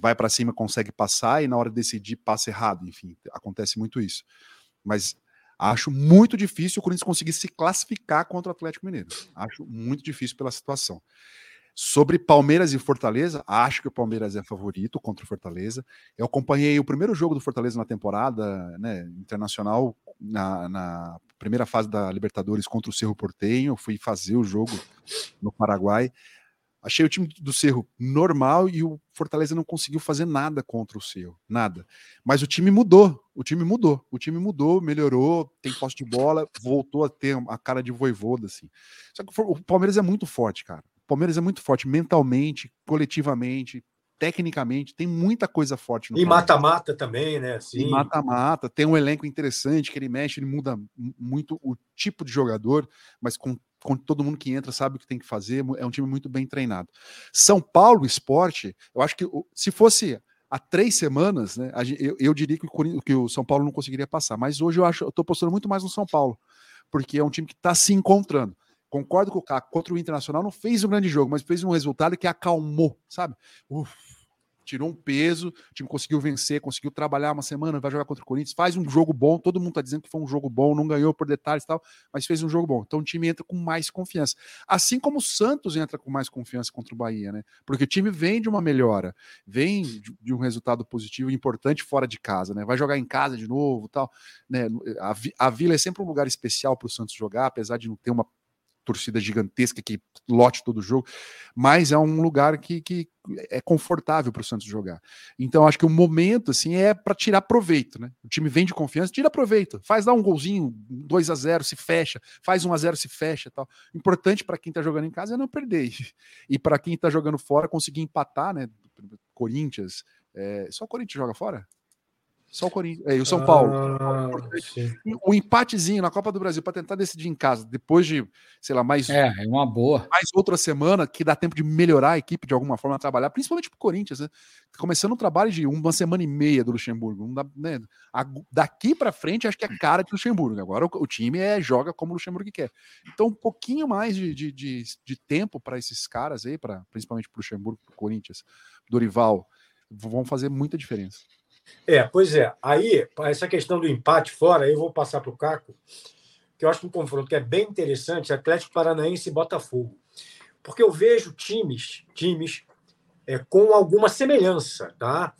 vai para cima, consegue passar e na hora de decidir passa errado. Enfim, acontece muito isso. Mas acho muito difícil o Corinthians conseguir se classificar contra o Atlético Mineiro. Acho muito difícil pela situação. Sobre Palmeiras e Fortaleza, acho que o Palmeiras é favorito contra o Fortaleza. Eu acompanhei o primeiro jogo do Fortaleza na temporada né, internacional, na, na primeira fase da Libertadores contra o Cerro Portenho. Fui fazer o jogo no Paraguai. Achei o time do Cerro normal e o Fortaleza não conseguiu fazer nada contra o Cerro, nada. Mas o time mudou, o time mudou, o time mudou, melhorou, tem posse de bola, voltou a ter a cara de voivoda, assim. Só que o Palmeiras é muito forte, cara. O Palmeiras é muito forte mentalmente, coletivamente, tecnicamente, tem muita coisa forte no E mata-mata também, né? Sim. E mata-mata, tem um elenco interessante que ele mexe, ele muda muito o tipo de jogador, mas com, com todo mundo que entra sabe o que tem que fazer, é um time muito bem treinado. São Paulo Esporte, eu acho que se fosse há três semanas, né, eu, eu diria que o, que o São Paulo não conseguiria passar, mas hoje eu acho, eu tô postando muito mais no São Paulo, porque é um time que está se encontrando. Concordo com o Caco, contra o Internacional não fez um grande jogo, mas fez um resultado que acalmou, sabe? Uf, tirou um peso, o time conseguiu vencer, conseguiu trabalhar uma semana, vai jogar contra o Corinthians, faz um jogo bom, todo mundo tá dizendo que foi um jogo bom, não ganhou por detalhes e tal, mas fez um jogo bom. Então o time entra com mais confiança. Assim como o Santos entra com mais confiança contra o Bahia, né? Porque o time vem de uma melhora, vem de um resultado positivo importante fora de casa, né? Vai jogar em casa de novo, tal, né? A, a Vila é sempre um lugar especial para o Santos jogar, apesar de não ter uma torcida gigantesca que lote todo o jogo, mas é um lugar que, que é confortável para o Santos jogar. Então acho que o momento assim é para tirar proveito, né? O time vem de confiança, tira proveito, faz dar um golzinho, 2 a 0 se fecha, faz 1 a 0 se fecha, tal. Importante para quem está jogando em casa é não perder e para quem está jogando fora conseguir empatar, né? Corinthians, é... só o Corinthians joga fora? Só o Corinthians. É, e o São Paulo. Ah, o empatezinho na Copa do Brasil para tentar decidir em casa, depois de, sei lá, mais. É, é uma boa. Mais outra semana que dá tempo de melhorar a equipe de alguma forma, trabalhar, principalmente para o Corinthians, né? Começando um trabalho de uma semana e meia do Luxemburgo. né? Daqui para frente, acho que é cara de Luxemburgo. Agora o, o, time é joga como o Luxemburgo quer. Então, um pouquinho mais de, de, de, de tempo para esses caras aí, pra, principalmente para o Luxemburgo, para o Corinthians, Dorival, vão fazer muita diferença. É, pois é. Aí, essa questão do empate fora, eu vou passar para o Caco, que eu acho que um confronto que é bem interessante, Atlético Paranaense e Botafogo. Porque eu vejo times, times é, com alguma semelhança, tá?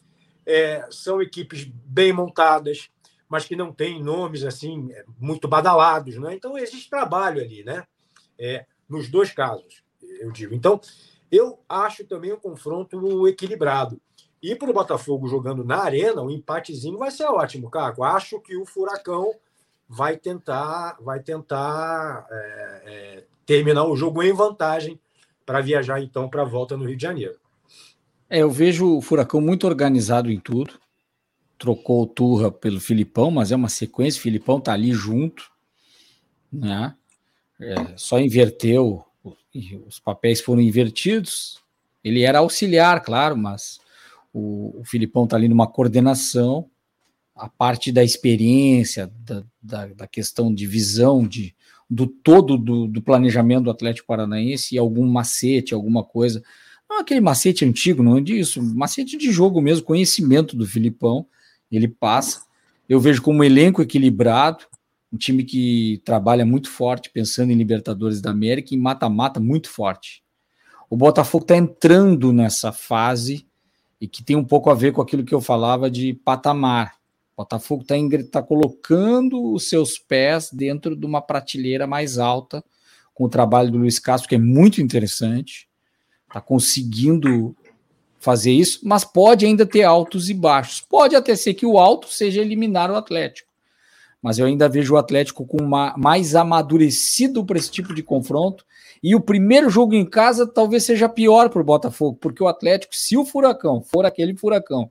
É, são equipes bem montadas, mas que não têm nomes assim muito badalados, né? Então existe trabalho ali, né? É, nos dois casos, eu digo. Então, eu acho também um confronto equilibrado. E para o Botafogo jogando na arena, o um empatezinho vai ser ótimo, Caco. Acho que o Furacão vai tentar, vai tentar é, é, terminar o jogo em vantagem para viajar então para a volta no Rio de Janeiro. É, eu vejo o Furacão muito organizado em tudo. Trocou o Turra pelo Filipão, mas é uma sequência. O Filipão tá ali junto, né? É, só inverteu, os papéis foram invertidos. Ele era auxiliar, claro, mas o, o Filipão está ali numa coordenação, a parte da experiência, da, da, da questão de visão, de, do todo do, do, planejamento do Atlético Paranaense e algum macete, alguma coisa. Não aquele macete antigo, não é disso, macete de jogo mesmo, conhecimento do Filipão, ele passa. Eu vejo como um elenco equilibrado, um time que trabalha muito forte, pensando em Libertadores da América e mata-mata muito forte. O Botafogo está entrando nessa fase e que tem um pouco a ver com aquilo que eu falava de patamar. O Botafogo está tá colocando os seus pés dentro de uma prateleira mais alta, com o trabalho do Luiz Castro, que é muito interessante, está conseguindo fazer isso, mas pode ainda ter altos e baixos. Pode até ser que o alto seja eliminar o Atlético, mas eu ainda vejo o Atlético com uma, mais amadurecido para esse tipo de confronto e o primeiro jogo em casa talvez seja pior para o Botafogo, porque o Atlético, se o Furacão for aquele Furacão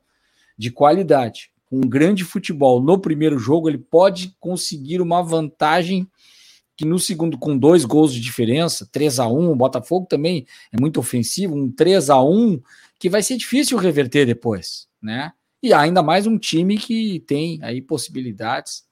de qualidade, com um grande futebol no primeiro jogo, ele pode conseguir uma vantagem que no segundo, com dois gols de diferença, 3 a 1 o Botafogo também é muito ofensivo, um 3 a 1 que vai ser difícil reverter depois, né? E ainda mais um time que tem aí possibilidades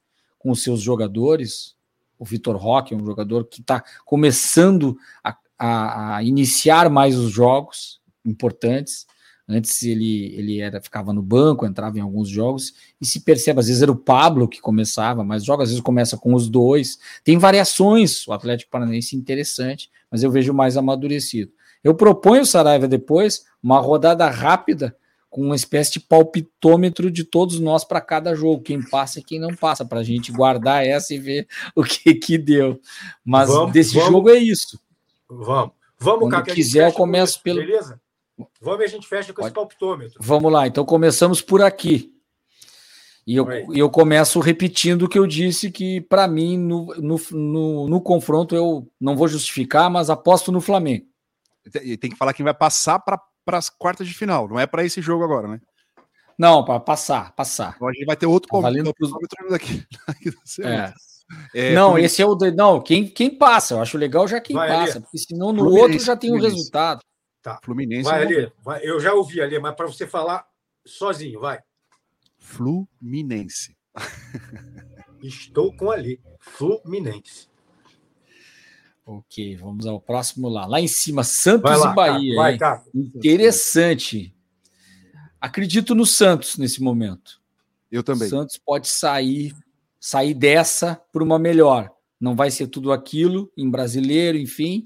com os seus jogadores, o Vitor Roque é um jogador que está começando a, a, a, iniciar mais os jogos importantes. Antes ele, ele era ficava no banco, entrava em alguns jogos, e se percebe, às vezes era o Pablo que começava, mas joga, às vezes começa com os dois. Tem variações, o Atlético Paranaense interessante, mas eu vejo mais amadurecido. Eu proponho, Saraiva, depois, uma rodada rápida com uma espécie de palpitômetro de todos nós para cada jogo, quem passa e quem não passa, para a gente guardar essa e ver o que que deu. Mas vamos, desse vamos, jogo é isso. Vamos. Vamos, Quando Caca, quiser, eu começo pelo. Beleza? Vamos e a gente fecha com Pode. esse palpitômetro. Vamos lá, então começamos por aqui. E eu, eu começo repetindo o que eu disse, que para mim, no, no, no, no confronto, eu não vou justificar, mas aposto no Flamengo. Tem que falar quem vai passar para para as quartas de final, não é para esse jogo agora, né? Não, para passar, passar. Então a gente vai ter outro Tá valendo pros- daqui. É. É, não, esse é o. de- Não, quem, quem passa. Eu acho legal já quem Vai, passa, Ali. porque senão no Fluminense, outro já tem o Fluminense. resultado. Fluminense. Vai, é um- ali. Vai. Eu já ouvi ali, mas para você falar sozinho, vai. Fluminense. Estou com ali. Fluminense. Ok, vamos ao próximo lá. Lá em cima, Santos lá, e Bahia. Vai? Caco. Interessante. Acredito no Santos nesse momento. Eu também. O Santos pode sair, sair dessa por uma melhor. Não vai ser tudo aquilo em brasileiro, enfim,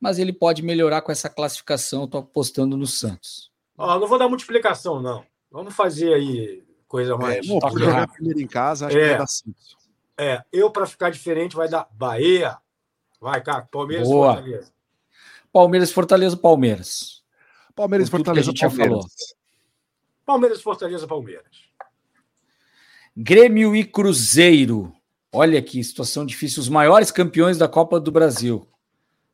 mas ele pode melhorar com essa classificação. Estou apostando no Santos. Ó, não vou dar muita explicação, não. Vamos fazer aí coisa É, mais. bom, jogar rápido. primeiro em casa, acho É. que vai dar Santos. É, eu, para ficar diferente, vai dar Bahia. Vai, Caco. Palmeiras e Boa. Fortaleza. Palmeiras, Fortaleza, Palmeiras. Palmeiras e tudo que a Fortaleza. gente já Palmeiras. Palmeiras, Fortaleza, Palmeiras. Grêmio e Cruzeiro. Olha que situação difícil. Os maiores campeões da Copa do Brasil.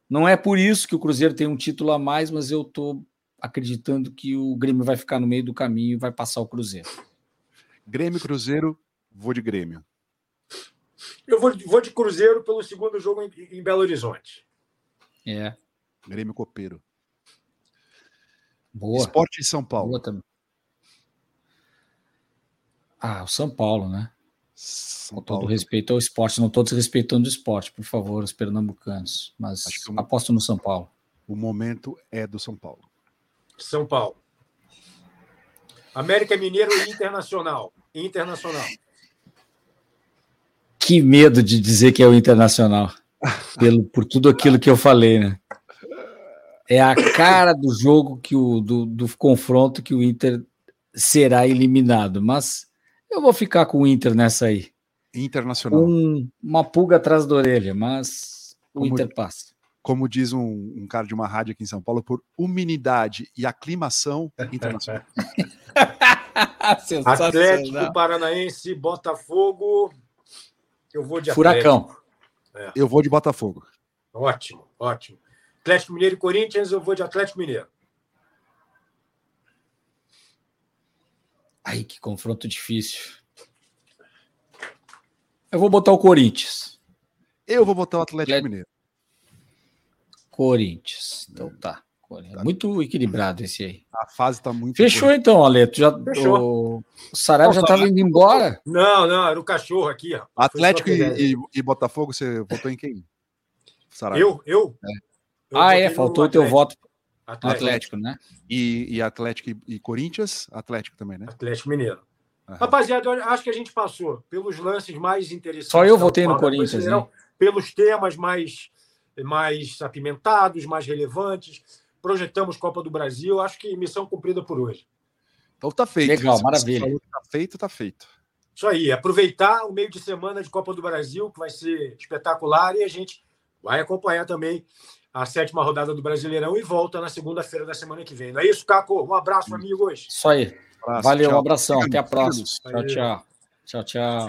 Não é por isso que o Cruzeiro tem um título a mais, mas eu estou acreditando que o Grêmio vai ficar no meio do caminho e vai passar o Cruzeiro. Grêmio e Cruzeiro, vou de Grêmio. Eu vou, vou de Cruzeiro pelo segundo jogo em, em Belo Horizonte. É, Grêmio Copeiro. boa. Esporte em São Paulo. Boa também. Ah, o São Paulo, né? São Com todo Paulo. respeito ao esporte, não estou desrespeitando o esporte, por favor, os pernambucanos. Mas Acho que eu- aposto no São Paulo. O momento é do São Paulo. São Paulo. América Mineiro e Internacional. Internacional. Que medo de dizer que é o Internacional. Pelo, por tudo aquilo que eu falei, né? É a cara do jogo que o do, do confronto que o Inter será eliminado. Mas eu vou ficar com o Inter nessa aí. Internacional. Um, uma pulga atrás da orelha, mas o Como- Inter passa. Como diz um, um cara de uma rádio aqui em São Paulo, por umidade e aclimação internacional. Atlético Paranaense, Botafogo. Eu vou de Furacão. Atlético. Eu vou de Botafogo. Ótimo, ótimo. Atlético Mineiro e Corinthians, eu vou de Atlético Mineiro. Ai, que confronto difícil. Eu vou botar o Corinthians. Eu vou botar o Atlético Atlético- Mineiro. Corinthians. Então tá. Muito equilibrado esse aí. A fase tá muito Fechou boa. então, Aleto. Já, Fechou. O, o Saraiva já estava indo embora. Não, não, era o cachorro aqui. Ó. Atlético e, e- e Botafogo, você votou em quem? Saraiva. Eu? Eu? Eu ah, é, faltou o teu voto Atlético. Atlético, né? E, e Atlético e, e Corinthians? Atlético também, né? Atlético Mineiro. Aham. Rapaziada, acho que a gente passou pelos lances mais interessantes. Só eu votei no Corinthians, né? Pelos temas mais, mais apimentados, mais relevantes. Projetamos Copa do Brasil. Acho que missão cumprida por hoje. Então tá feito. Legal, Se maravilha. falou Tá feito, tá feito. Isso aí, aproveitar o meio de semana de Copa do Brasil, que vai ser espetacular, e a gente vai acompanhar também a sétima rodada do Brasileirão e volta na segunda-feira da semana que vem. Não é isso, Caco? Um abraço, amigos. Isso aí. Abraço, Valeu, tchau. um abração. Até a próxima. Tchau, tchau. Tchau, tchau.